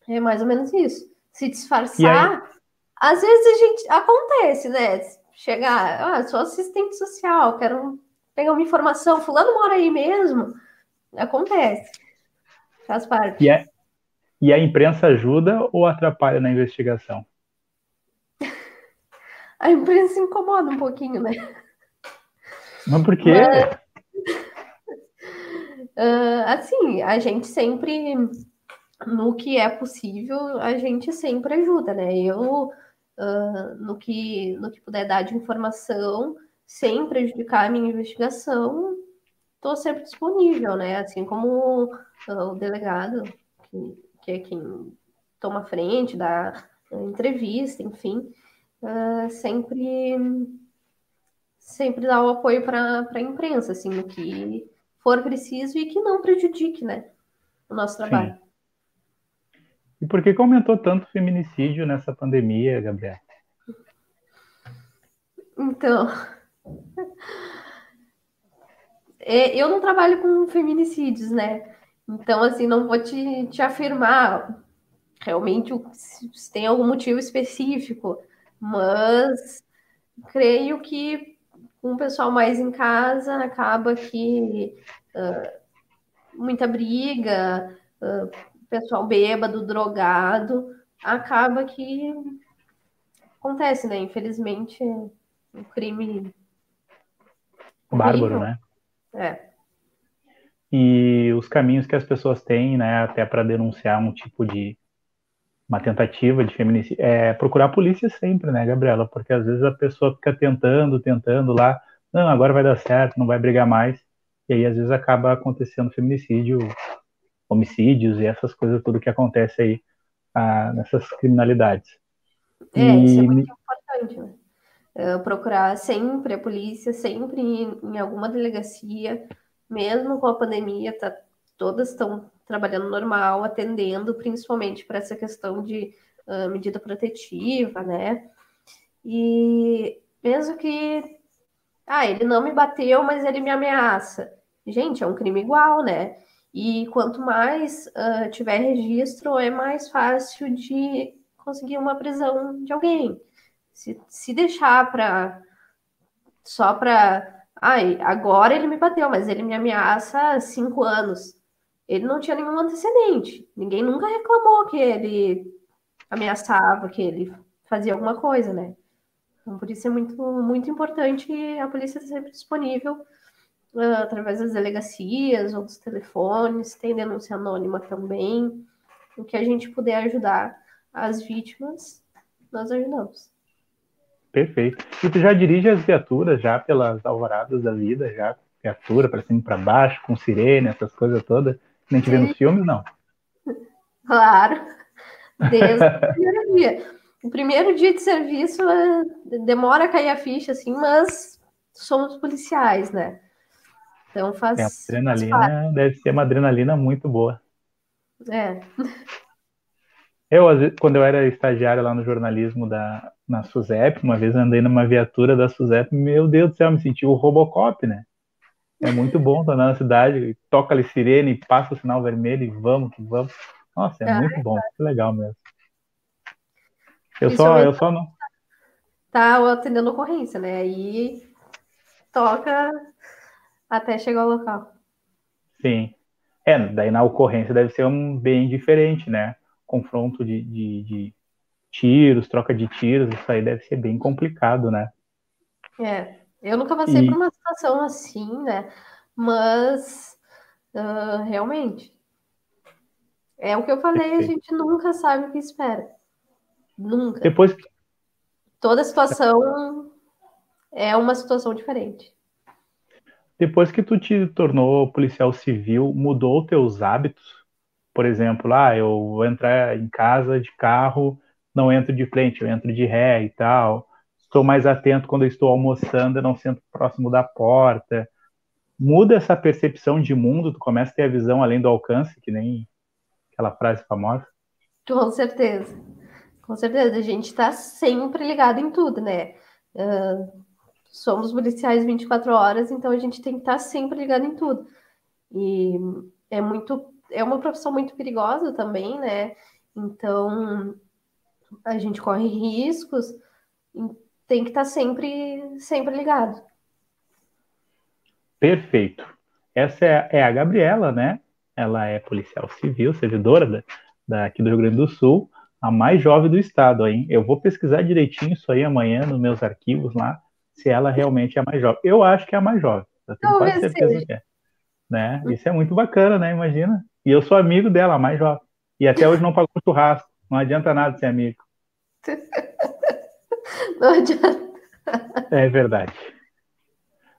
é mais ou menos isso. Se disfarçar, às vezes a gente acontece, né? Chegar, ah, sou assistente social, quero pegar uma informação, fulano mora aí mesmo. Acontece. Faz parte. E, é, e a imprensa ajuda ou atrapalha na investigação? A imprensa incomoda um pouquinho, né? Mas por quê? Mas... Uh, assim, a gente sempre, no que é possível, a gente sempre ajuda, né? Eu, uh, no, que, no que puder dar de informação, sem prejudicar a minha investigação, estou sempre disponível, né? Assim como uh, o delegado, que, que é quem toma frente, dá entrevista, enfim, sempre sempre dá o apoio para a imprensa, assim, no que for preciso e que não prejudique, né, o nosso trabalho. Sim. E por que aumentou tanto o feminicídio nessa pandemia, Gabriela? Então, é, eu não trabalho com feminicídios, né? Então, assim, não vou te, te afirmar realmente se tem algum motivo específico, mas creio que com o pessoal mais em casa, acaba que uh, muita briga, uh, pessoal bêbado, drogado, acaba que acontece, né? Infelizmente, um crime bárbaro, né? É. E os caminhos que as pessoas têm, né, até para denunciar um tipo de uma tentativa de feminicídio, é procurar a polícia sempre, né, Gabriela? Porque às vezes a pessoa fica tentando, tentando lá, não, agora vai dar certo, não vai brigar mais, e aí às vezes acaba acontecendo feminicídio, homicídios e essas coisas, tudo que acontece aí ah, nessas criminalidades. É, e... isso é muito importante, né? Uh, procurar sempre a polícia, sempre em, em alguma delegacia, mesmo com a pandemia, tá, todas estão trabalhando normal, atendendo, principalmente para essa questão de uh, medida protetiva, né? E mesmo que, ah, ele não me bateu, mas ele me ameaça. Gente, é um crime igual, né? E quanto mais uh, tiver registro, é mais fácil de conseguir uma prisão de alguém. Se, se deixar para só para, ai, agora ele me bateu, mas ele me ameaça há cinco anos ele não tinha nenhum antecedente. Ninguém nunca reclamou que ele ameaçava, que ele fazia alguma coisa, né? Então, por isso é muito, muito importante a polícia estar sempre disponível uh, através das delegacias ou dos telefones, tem denúncia anônima também. O que a gente puder ajudar as vítimas, nós ajudamos. Perfeito. E tu já dirige as viaturas já pelas alvoradas da vida, já viatura para cima e para baixo, com sirene, essas coisas todas? Nem te vê nos filmes, não? Claro. Desde o primeiro dia. O primeiro dia de serviço é, demora a cair a ficha, assim, mas somos policiais, né? Então faz. É, a adrenalina faz deve ser uma adrenalina muito boa. É. Eu, quando eu era estagiário lá no jornalismo da, na SUSEP, uma vez andei numa viatura da SUSEP, meu Deus do céu, me senti o Robocop, né? É muito bom estar na cidade, toca ali sirene, passa o sinal vermelho e vamos que vamos. Nossa, é, é muito bom, que legal mesmo. Eu só, eu só não. Tá atendendo ocorrência, né? Aí toca até chegar ao local. Sim. É, daí na ocorrência deve ser um bem diferente, né? Confronto de, de, de tiros, troca de tiros, isso aí deve ser bem complicado, né? É, eu nunca passei e... por uma situação assim, né? Mas uh, realmente é o que eu falei, Perfeito. a gente nunca sabe o que espera. Nunca. Depois toda situação é uma situação diferente. Depois que tu te tornou policial civil, mudou teus hábitos? Por exemplo, ah, eu vou entrar em casa de carro, não entro de frente, eu entro de ré e tal. Estou mais atento quando estou almoçando, eu não sento próximo da porta. Muda essa percepção de mundo, tu começa a ter a visão além do alcance, que nem aquela frase famosa. Com certeza. Com certeza. A gente está sempre ligado em tudo, né? Uh, somos policiais 24 horas, então a gente tem que estar tá sempre ligado em tudo. E é muito, é uma profissão muito perigosa também, né? Então a gente corre riscos, tem que estar tá sempre, sempre ligado. Perfeito. Essa é, é a Gabriela, né? Ela é policial civil, servidora da, daqui do Rio Grande do Sul, a mais jovem do estado, hein? Eu vou pesquisar direitinho isso aí amanhã nos meus arquivos lá se ela realmente é a mais jovem. Eu acho que é a mais jovem. Eu tenho quase certeza seja. que é. Né? Isso é muito bacana, né? Imagina. E eu sou amigo dela, a mais jovem. E até hoje não pagou churrasco. Não adianta nada ser amigo. Não adianta. É verdade.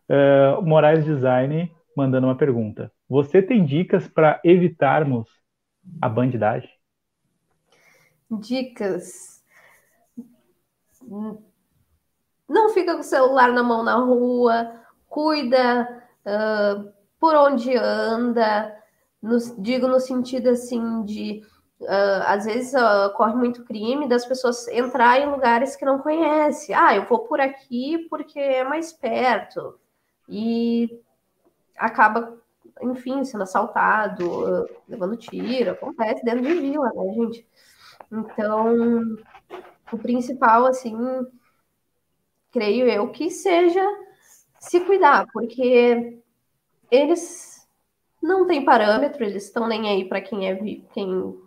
Uh, Moraes Design mandando uma pergunta. Você tem dicas para evitarmos a bandidagem? Dicas não fica com o celular na mão na rua, cuida uh, por onde anda, no, digo no sentido assim de uh, às vezes uh, ocorre muito crime das pessoas entrar em lugares que não conhece. Ah, eu vou por aqui porque é mais perto e acaba, enfim, sendo assaltado, levando tiro, acontece dentro de vila, né, gente? Então, o principal, assim, creio eu, que seja se cuidar, porque eles não têm parâmetro, eles estão nem aí para quem é quem,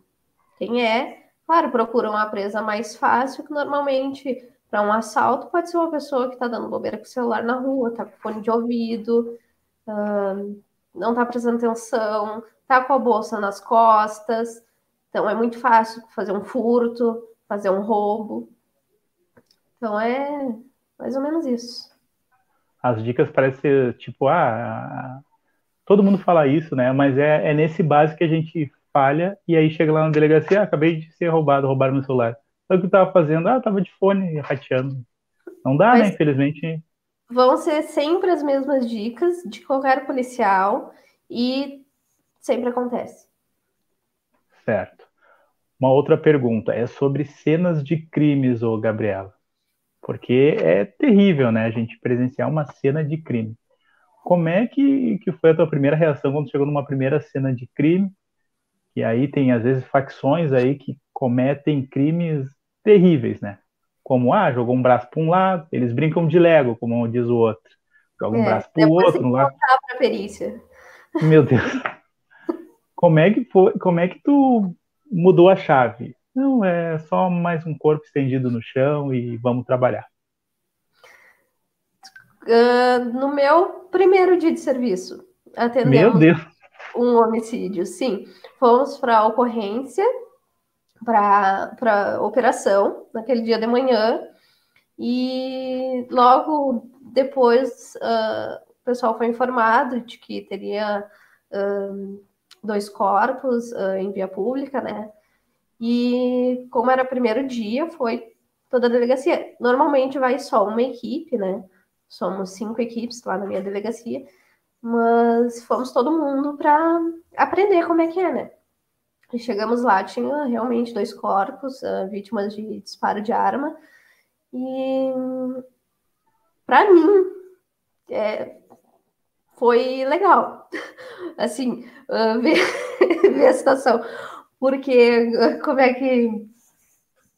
quem é. Claro, procuram a presa mais fácil, que normalmente para um assalto pode ser uma pessoa que está dando bobeira com o celular na rua, está com fone de ouvido, não está prestando atenção, está com a bolsa nas costas. Então é muito fácil fazer um furto, fazer um roubo. Então é mais ou menos isso. As dicas parecem ser tipo, ah, todo mundo fala isso, né? Mas é, é nesse básico que a gente falha e aí chega lá na delegacia, ah, acabei de ser roubado, roubaram meu celular. O que eu tava fazendo? Ah, tava de fone, rateando. Não dá, né? Mas né? Infelizmente. Vão ser sempre as mesmas dicas de qualquer policial e sempre acontece. Certo. Uma outra pergunta é sobre cenas de crimes, ô Gabriela porque é terrível, né, a gente presenciar uma cena de crime. Como é que, que foi a tua primeira reação quando chegou numa primeira cena de crime? E aí tem, às vezes, facções aí que cometem crimes terríveis, né? Como, ah, jogou um braço para um lado, eles brincam de Lego, como diz o outro. Joga um é, braço para o outro. Um lado. Pra perícia. Meu Deus. Como é que foi? Como é que tu mudou a chave? Não, é só mais um corpo estendido no chão e vamos trabalhar. Uh, no meu primeiro dia de serviço, atendemos um homicídio, sim. Fomos para a ocorrência, para operação, naquele dia de manhã, e logo depois uh, o pessoal foi informado de que teria uh, dois corpos em via pública, né? E como era primeiro dia, foi toda a delegacia. Normalmente vai só uma equipe, né? Somos cinco equipes lá na minha delegacia, mas fomos todo mundo para aprender como é que é, né? Chegamos lá, tinha realmente dois corpos, uh, vítimas de disparo de arma. E para mim é, foi legal, assim, uh, ver, ver a situação, porque como é que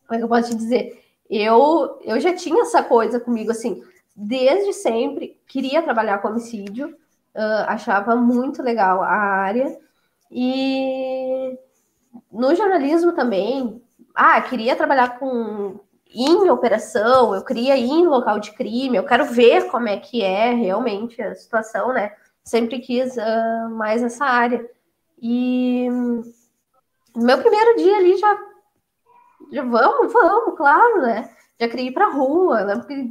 como é que eu posso te dizer? Eu, eu já tinha essa coisa comigo, assim, desde sempre, queria trabalhar com homicídio, uh, achava muito legal a área, e no jornalismo também, ah, queria trabalhar com em operação, eu queria ir em local de crime, eu quero ver como é que é realmente a situação, né? Sempre quis uh, mais essa área. E meu primeiro dia ali já, já vamos, vamos, claro, né? Já queria ir pra rua, lembro que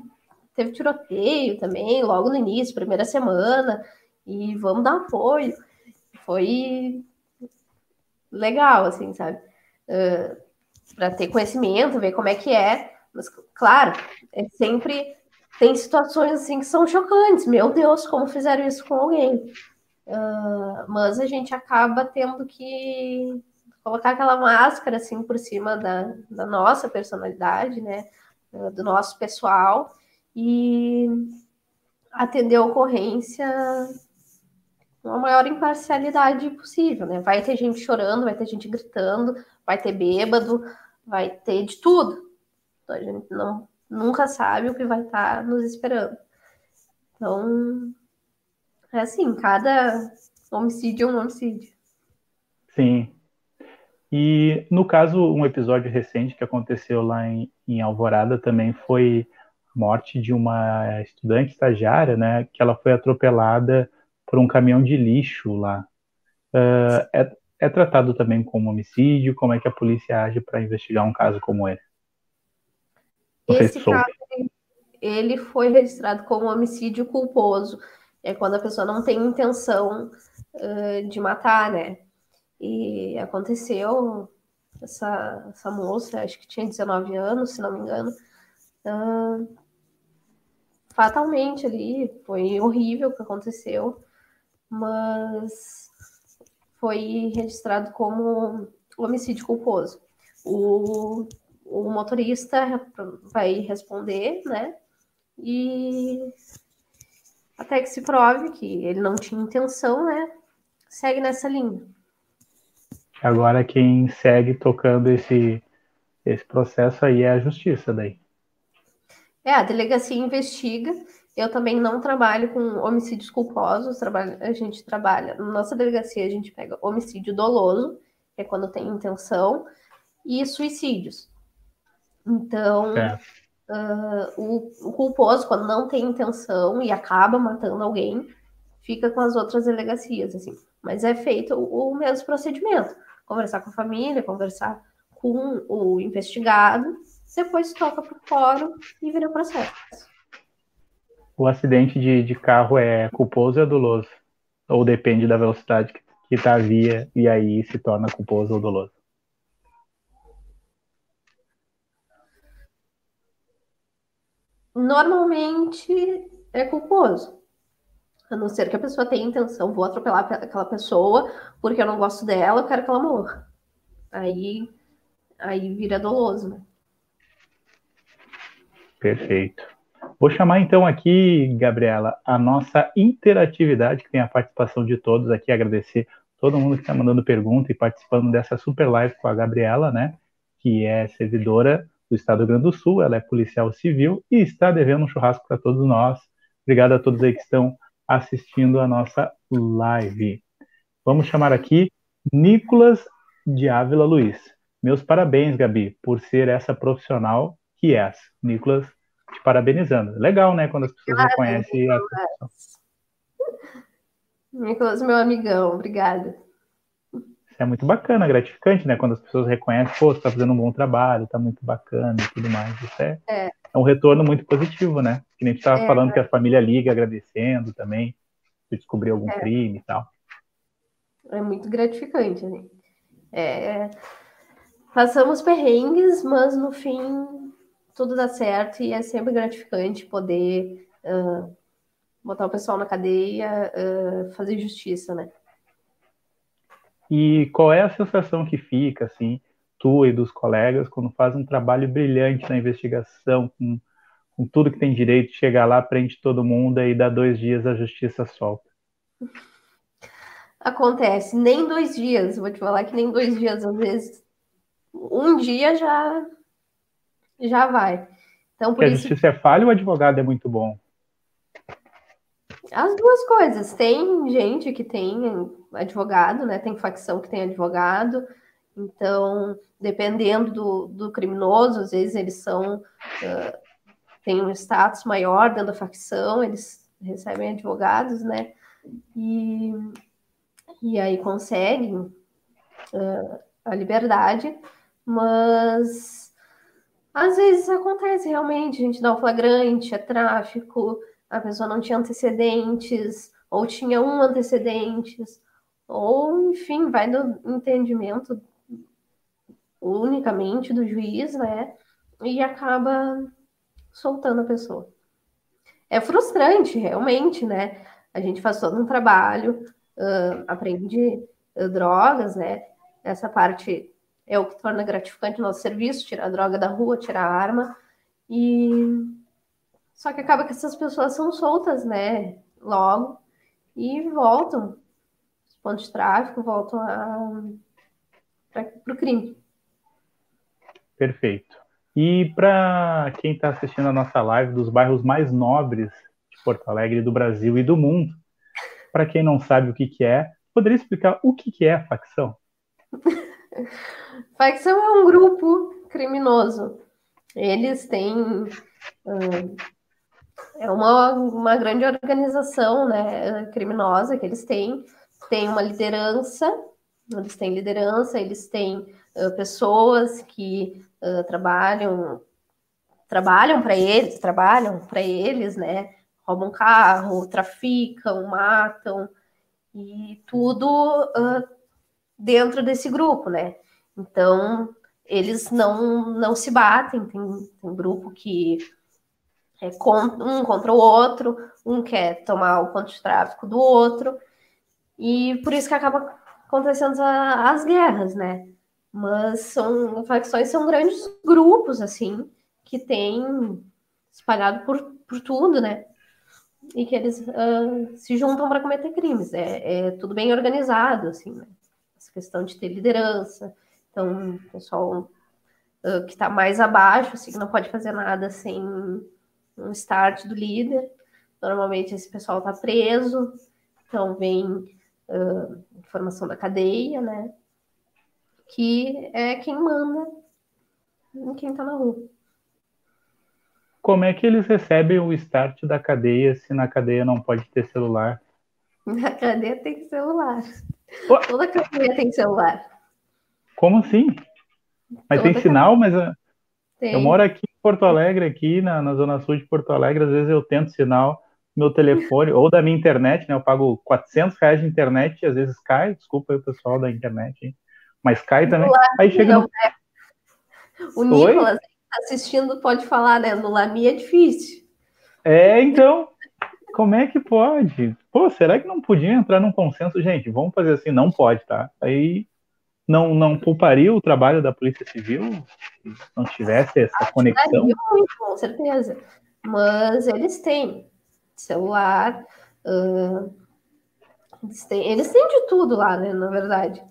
teve tiroteio também, logo no início, primeira semana, e vamos dar apoio. Foi legal, assim, sabe? Uh, para ter conhecimento, ver como é que é. Mas, claro, é sempre tem situações assim que são chocantes. Meu Deus, como fizeram isso com alguém? Uh, mas a gente acaba tendo que colocar aquela máscara assim por cima da, da nossa personalidade, né? Do nosso pessoal e atender a ocorrência com a maior imparcialidade possível, né? Vai ter gente chorando, vai ter gente gritando, vai ter bêbado, vai ter de tudo. Então, a gente não, nunca sabe o que vai estar tá nos esperando. Então, é assim, cada homicídio é um homicídio. Sim. E, no caso, um episódio recente que aconteceu lá em, em Alvorada também foi a morte de uma estudante estagiária, né? Que ela foi atropelada por um caminhão de lixo lá. Uh, é, é tratado também como homicídio? Como é que a polícia age para investigar um caso como esse? Esse caso, ele foi registrado como homicídio culposo. É quando a pessoa não tem intenção uh, de matar, né? E aconteceu, essa, essa moça, acho que tinha 19 anos, se não me engano, uh, fatalmente ali, foi horrível o que aconteceu mas foi registrado como homicídio culposo. O, o motorista vai responder, né? E até que se prove que ele não tinha intenção, né? Segue nessa linha. Agora quem segue tocando esse, esse processo aí é a justiça daí. É, a delegacia investiga eu também não trabalho com homicídios culposos, trabalho, a gente trabalha, na nossa delegacia a gente pega homicídio doloso, que é quando tem intenção, e suicídios. Então, é. uh, o, o, culposo, quando não tem intenção e acaba matando alguém, fica com as outras delegacias, assim. Mas é feito o, o mesmo procedimento. Conversar com a família, conversar com o investigado, depois toca para o fórum e vira processo o acidente de, de carro é culposo ou é doloso? Ou depende da velocidade que está a via e aí se torna culposo ou doloso? Normalmente é culposo. A não ser que a pessoa tenha intenção, vou atropelar aquela pessoa porque eu não gosto dela, eu quero que ela morra. Aí, aí vira doloso, né? Perfeito. Vou chamar então aqui, Gabriela, a nossa interatividade, que tem a participação de todos aqui, agradecer todo mundo que está mandando pergunta e participando dessa super live com a Gabriela, né? Que é servidora do Estado do Rio Grande do Sul, ela é policial civil e está devendo um churrasco para todos nós. Obrigado a todos aí que estão assistindo a nossa live. Vamos chamar aqui Nicolas de Ávila Luiz. Meus parabéns, Gabi, por ser essa profissional que és. Nicolas te parabenizando. Legal, né? Quando as pessoas ah, reconhecem a profissão. Nicolas, meu amigão, obrigada. Isso é muito bacana, gratificante, né? Quando as pessoas reconhecem, pô, você está fazendo um bom trabalho, tá muito bacana e tudo mais. Isso é, é. é um retorno muito positivo, né? Que nem tu estava é, falando que a família liga agradecendo também, se descobrir algum é. crime e tal. É muito gratificante, né? É, passamos perrengues, mas no fim tudo dá certo e é sempre gratificante poder uh, botar o pessoal na cadeia, uh, fazer justiça, né? E qual é a sensação que fica, assim, tu e dos colegas, quando faz um trabalho brilhante na investigação, com, com tudo que tem direito, chega lá, prende todo mundo e dá dois dias a justiça solta? Acontece, nem dois dias, vou te falar que nem dois dias, às vezes um dia já já vai. Então, por Porque isso... a justiça é falha ou o advogado é muito bom? As duas coisas. Tem gente que tem advogado, né? Tem facção que tem advogado. Então, dependendo do, do criminoso, às vezes eles são. Uh, têm um status maior dentro da facção, eles recebem advogados, né? E, e aí conseguem uh, a liberdade, mas às vezes acontece realmente, a gente dá o flagrante, é tráfico, a pessoa não tinha antecedentes, ou tinha um antecedentes, ou enfim, vai do entendimento unicamente do juiz, né? E acaba soltando a pessoa. É frustrante, realmente, né? A gente faz todo um trabalho, uh, aprende uh, drogas, né? Essa parte é o que torna gratificante o nosso serviço, tirar a droga da rua, tirar a arma. E só que acaba que essas pessoas são soltas, né? Logo e voltam. Os pontos de tráfico voltam para o crime. Perfeito. E para quem está assistindo a nossa live dos bairros mais nobres de Porto Alegre, do Brasil e do mundo, para quem não sabe o que, que é, poderia explicar o que, que é a facção? Facção é um grupo criminoso. Eles têm. é uma, uma grande organização né, criminosa que eles têm. Tem uma liderança, eles têm liderança, eles têm uh, pessoas que uh, trabalham trabalham para eles, trabalham para eles, né? Roubam carro, traficam, matam e tudo uh, dentro desse grupo, né? Então, eles não, não se batem, tem, tem grupo que é um contra o outro, um quer tomar o ponto de tráfico do outro, e por isso que acaba acontecendo a, as guerras, né? Mas são facções são grandes grupos, assim, que tem espalhado por, por tudo, né? E que eles uh, se juntam para cometer crimes. É, é, tudo bem organizado, assim, né? Essa questão de ter liderança, então, o pessoal uh, que está mais abaixo, assim, que não pode fazer nada sem um start do líder. Normalmente esse pessoal está preso, então vem uh, informação da cadeia, né? Que é quem manda em quem está na rua. Como é que eles recebem o start da cadeia se na cadeia não pode ter celular? Na cadeia tem celular. Toda cadeia tem celular. Como assim? Mas tem sinal, mas tem. eu moro aqui em Porto Alegre, aqui na, na zona sul de Porto Alegre, às vezes eu tento sinal no meu telefone ou da minha internet, né? Eu pago 400 reais de internet e às vezes cai, desculpa aí o pessoal da internet, hein? mas cai também. aí chega no... né? O Nicolas tá assistindo pode falar, né? No Lami é difícil. É, então, como é que pode? Pô, será que não podia entrar num consenso? Gente, vamos fazer assim, não pode, tá? Aí não, não pouparia o trabalho da Polícia Civil se não tivesse essa conexão? Com certeza. Mas eles têm celular, uh, eles, têm, eles têm de tudo lá, né? Na verdade.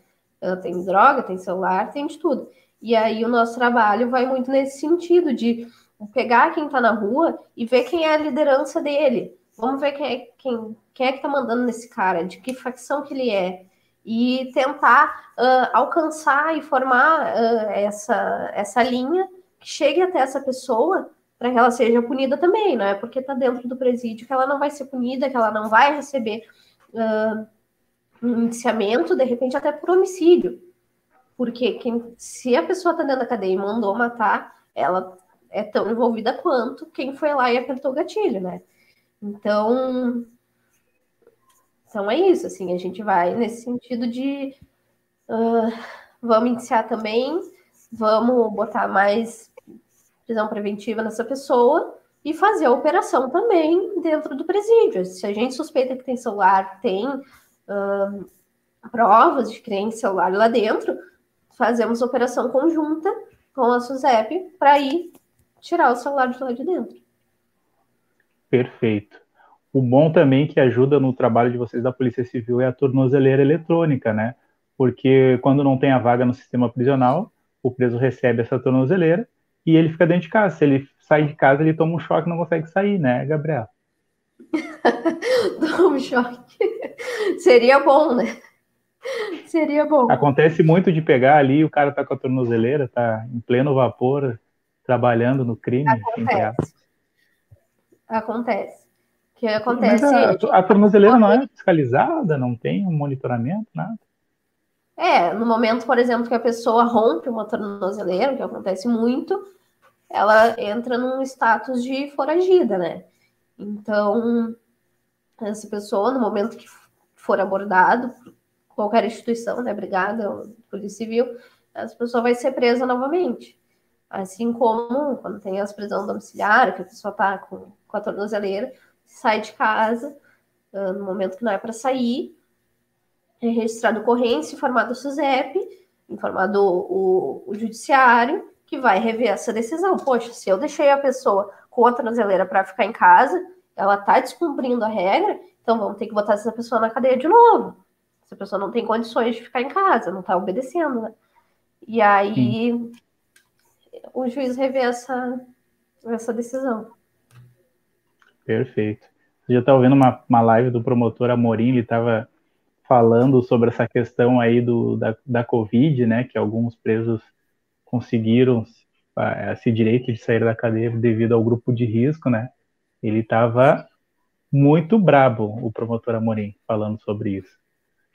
Uh, tem droga, tem celular, tem de tudo. E aí o nosso trabalho vai muito nesse sentido de pegar quem está na rua e ver quem é a liderança dele. Vamos ver quem é, quem, quem é que está mandando nesse cara, de que facção que ele é, e tentar uh, alcançar e formar uh, essa, essa linha que chegue até essa pessoa para que ela seja punida também, não é porque está dentro do presídio que ela não vai ser punida, que ela não vai receber uh, um indiciamento, de repente até por homicídio. Porque quem, se a pessoa está dentro da cadeia e mandou matar, ela é tão envolvida quanto quem foi lá e apertou o gatilho, né? Então, então é isso, assim, a gente vai nesse sentido de uh, vamos iniciar também, vamos botar mais prisão preventiva nessa pessoa e fazer a operação também dentro do presídio. Se a gente suspeita que tem celular, tem uh, provas de crente celular lá dentro, fazemos operação conjunta com a SUSEP para ir tirar o celular de lá de dentro. Perfeito. O bom também que ajuda no trabalho de vocês da Polícia Civil é a tornozeleira eletrônica, né? Porque quando não tem a vaga no sistema prisional, o preso recebe essa tornozeleira e ele fica dentro de casa. Se ele sai de casa, ele toma um choque e não consegue sair, né, Gabriel? toma um choque. Seria bom, né? Seria bom. Acontece muito de pegar ali, o cara tá com a tornozeleira, tá em pleno vapor, trabalhando no crime. Acontece. Acontece. Que acontece? Mas a, a tornozeleira não é fiscalizada, não tem um monitoramento, nada. É, no momento, por exemplo, que a pessoa rompe uma tornozeleira, que acontece muito, ela entra num status de foragida, né? Então, essa pessoa, no momento que for abordado, qualquer instituição, né, brigada, polícia civil, essa pessoa vai ser presa novamente. Assim como quando tem as prisão domiciliar, que a pessoa está com, com a tornozeleira, sai de casa, uh, no momento que não é para sair, é registrado ocorrência, informado o SUSEP, informado o, o, judiciário, que vai rever essa decisão. Poxa, se eu deixei a pessoa com a tornozeleira para ficar em casa, ela está descumprindo a regra, então vamos ter que botar essa pessoa na cadeia de novo. Essa pessoa não tem condições de ficar em casa, não está obedecendo, né? E aí Sim. o juiz revê essa, essa decisão. Perfeito. Eu já estava vendo uma, uma live do promotor Amorim, ele estava falando sobre essa questão aí do, da, da Covid, né, que alguns presos conseguiram esse direito de sair da cadeia devido ao grupo de risco, né? Ele estava muito brabo, o promotor Amorim, falando sobre isso.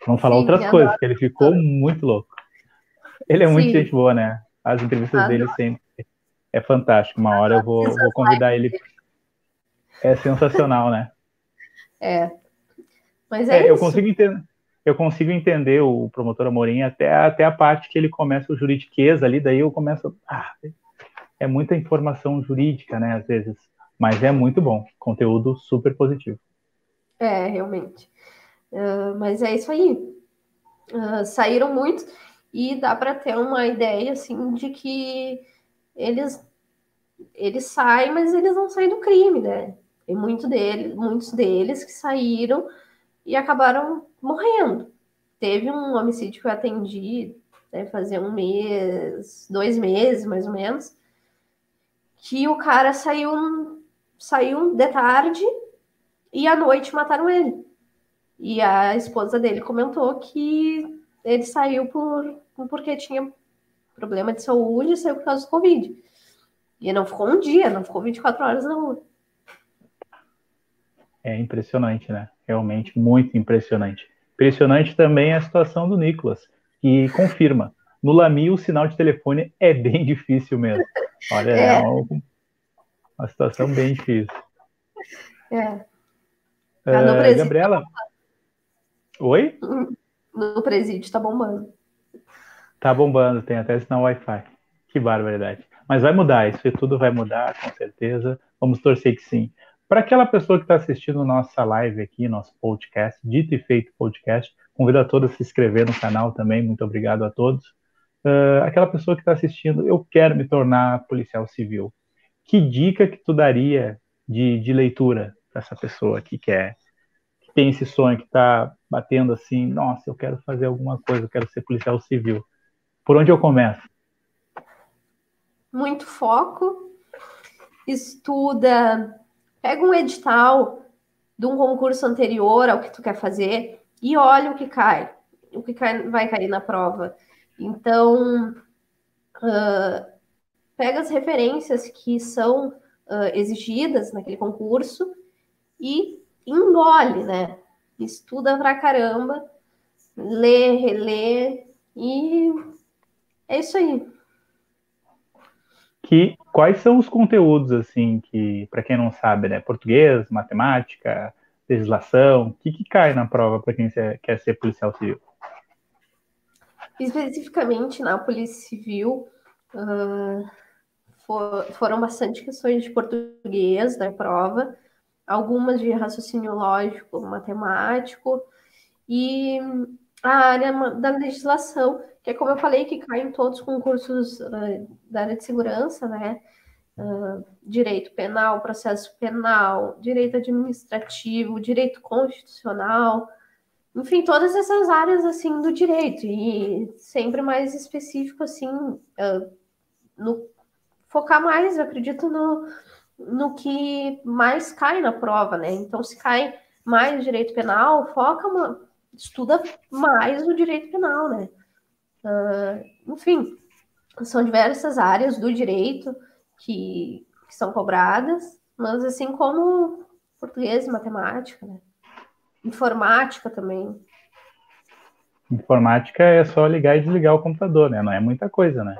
Vamos falar Sim, outras coisas, porque ele ficou muito louco. Ele é muito Sim. gente boa, né? As entrevistas adoro. dele sempre é fantástico. Uma hora eu vou, vou convidar ele. É sensacional, né? É. Mas é, é eu consigo entender eu consigo entender o promotor Amorim até, até a parte que ele começa o juridiquês ali, daí eu começo. Ah, é muita informação jurídica, né, às vezes. Mas é muito bom. Conteúdo super positivo. É, realmente. Uh, mas é isso aí. Uh, saíram muito e dá para ter uma ideia assim de que eles eles saem, mas eles não saem do crime, né? Tem muito deles, muitos deles que saíram e acabaram morrendo. Teve um homicídio que eu atendi, deve fazer um mês, dois meses mais ou menos, que o cara saiu, saiu de tarde e à noite mataram ele. E a esposa dele comentou que ele saiu por, porque tinha problema de saúde e saiu por causa do Covid. E não ficou um dia, não ficou 24 horas na rua. É impressionante, né? Realmente muito impressionante. Impressionante também a situação do Nicolas, que confirma. No Lami, o sinal de telefone é bem difícil mesmo. Olha, é, é uma, uma, situação bem difícil. É. Uh, Gabriela. Oi? No presídio tá bombando. Tá bombando, tem até sinal Wi-Fi. Que barbaridade. Mas vai mudar, isso tudo vai mudar, com certeza. Vamos torcer que sim. Para aquela pessoa que está assistindo nossa live aqui, nosso podcast, Dito e Feito Podcast, convido a todos a se inscrever no canal também, muito obrigado a todos. Uh, aquela pessoa que está assistindo, eu quero me tornar policial civil. Que dica que tu daria de, de leitura para essa pessoa que quer, que tem esse sonho, que está batendo assim, nossa, eu quero fazer alguma coisa, eu quero ser policial civil. Por onde eu começo? Muito foco, estuda Pega um edital de um concurso anterior ao que tu quer fazer e olha o que cai, o que cai, vai cair na prova. Então, uh, pega as referências que são uh, exigidas naquele concurso e engole, né? Estuda pra caramba, lê, relê e é isso aí que quais são os conteúdos assim que para quem não sabe né português matemática legislação o que, que cai na prova para quem quer ser policial civil? Especificamente na polícia civil uh, for, foram bastante questões de português da prova algumas de raciocínio lógico matemático e a área da legislação, que como eu falei, que caem todos os concursos uh, da área de segurança, né? Uh, direito penal, processo penal, direito administrativo, direito constitucional, enfim, todas essas áreas assim do direito e sempre mais específico assim, uh, no focar mais, eu acredito no, no que mais cai na prova, né? Então, se cai mais direito penal, foca uma, estuda mais o direito penal, né? Uh, enfim, são diversas áreas do direito que, que são cobradas, mas assim como português e matemática, né? Informática também. Informática é só ligar e desligar o computador, né? Não é muita coisa, né?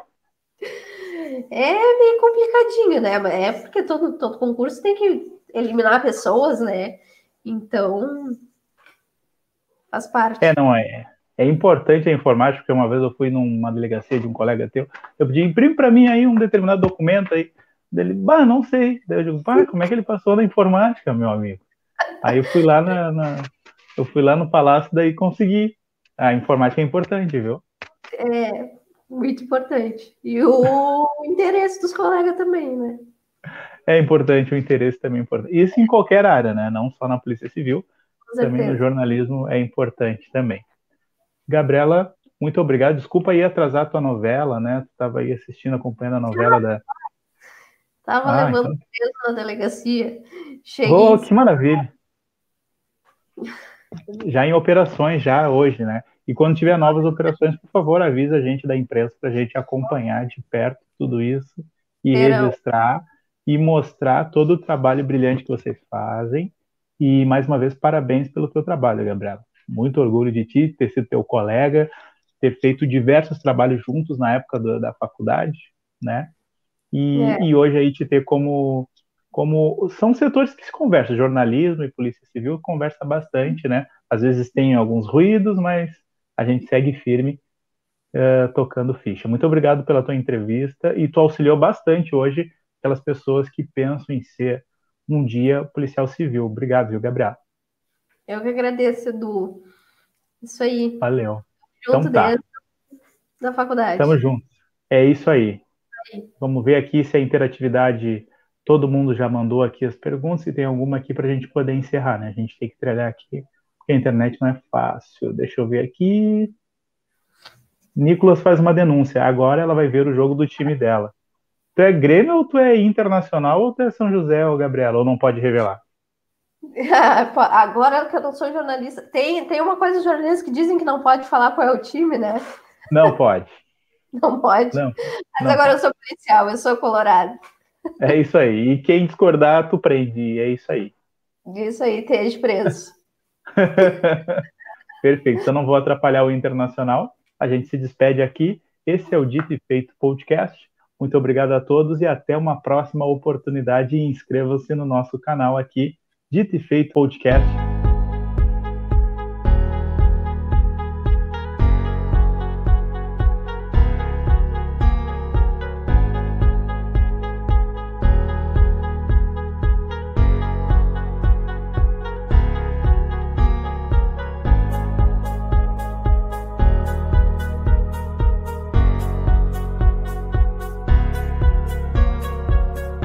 É meio complicadinho, né? É porque todo, todo concurso tem que eliminar pessoas, né? Então, faz parte. É, não é. É importante a informática, porque uma vez eu fui numa delegacia de um colega teu, eu pedi, imprime para mim aí um determinado documento aí. Dele, bah, não sei. Daí eu digo, bah, como é que ele passou na informática, meu amigo? Aí eu fui lá na, na eu fui lá no palácio, daí consegui. A informática é importante, viu? É, muito importante. E o interesse dos colegas também, né? É importante, o interesse também é importante. Isso em qualquer área, né? Não só na Polícia Civil, também no jornalismo é importante também. Gabriela, muito obrigado. Desculpa aí atrasar a tua novela, né? Tu estava aí assistindo, acompanhando a novela da. Tava ah, levando então... peso na delegacia. Cheguei. Oh, que maravilha! Já em operações, já hoje, né? E quando tiver novas operações, por favor, avisa a gente da imprensa para a gente acompanhar de perto tudo isso e registrar e mostrar todo o trabalho brilhante que vocês fazem. E mais uma vez, parabéns pelo teu trabalho, Gabriela. Muito orgulho de ti, ter sido teu colega, ter feito diversos trabalhos juntos na época do, da faculdade, né? E, é. e hoje aí te ter como como são setores que se conversam, jornalismo e polícia civil conversa bastante, né? Às vezes tem alguns ruídos, mas a gente segue firme uh, tocando ficha. Muito obrigado pela tua entrevista e tu auxiliou bastante hoje aquelas pessoas que pensam em ser um dia policial civil. Obrigado, viu, Gabriel? Eu que agradeço, Edu. Isso aí. Valeu. Junto então, tá. da faculdade. Tamo junto. É isso aí. aí. Vamos ver aqui se a interatividade. Todo mundo já mandou aqui as perguntas e tem alguma aqui para a gente poder encerrar, né? A gente tem que trilhar aqui, porque a internet não é fácil. Deixa eu ver aqui. Nicolas faz uma denúncia. Agora ela vai ver o jogo do time dela. Tu é Grêmio ou tu é Internacional ou tu é São José ou Gabriela? Ou não pode revelar? Agora que eu não sou jornalista, tem, tem uma coisa de jornalista que dizem que não pode falar qual é o time, né? Não pode. Não pode. Não, Mas não agora pode. eu sou policial, eu sou colorado. É isso aí. E quem discordar, tu prende. É isso aí. Isso aí, esteja preso. Perfeito. Então não vou atrapalhar o internacional. A gente se despede aqui. Esse é o Dito e Feito Podcast. Muito obrigado a todos e até uma próxima oportunidade. E inscreva-se no nosso canal aqui, Dito e Feito Podcast.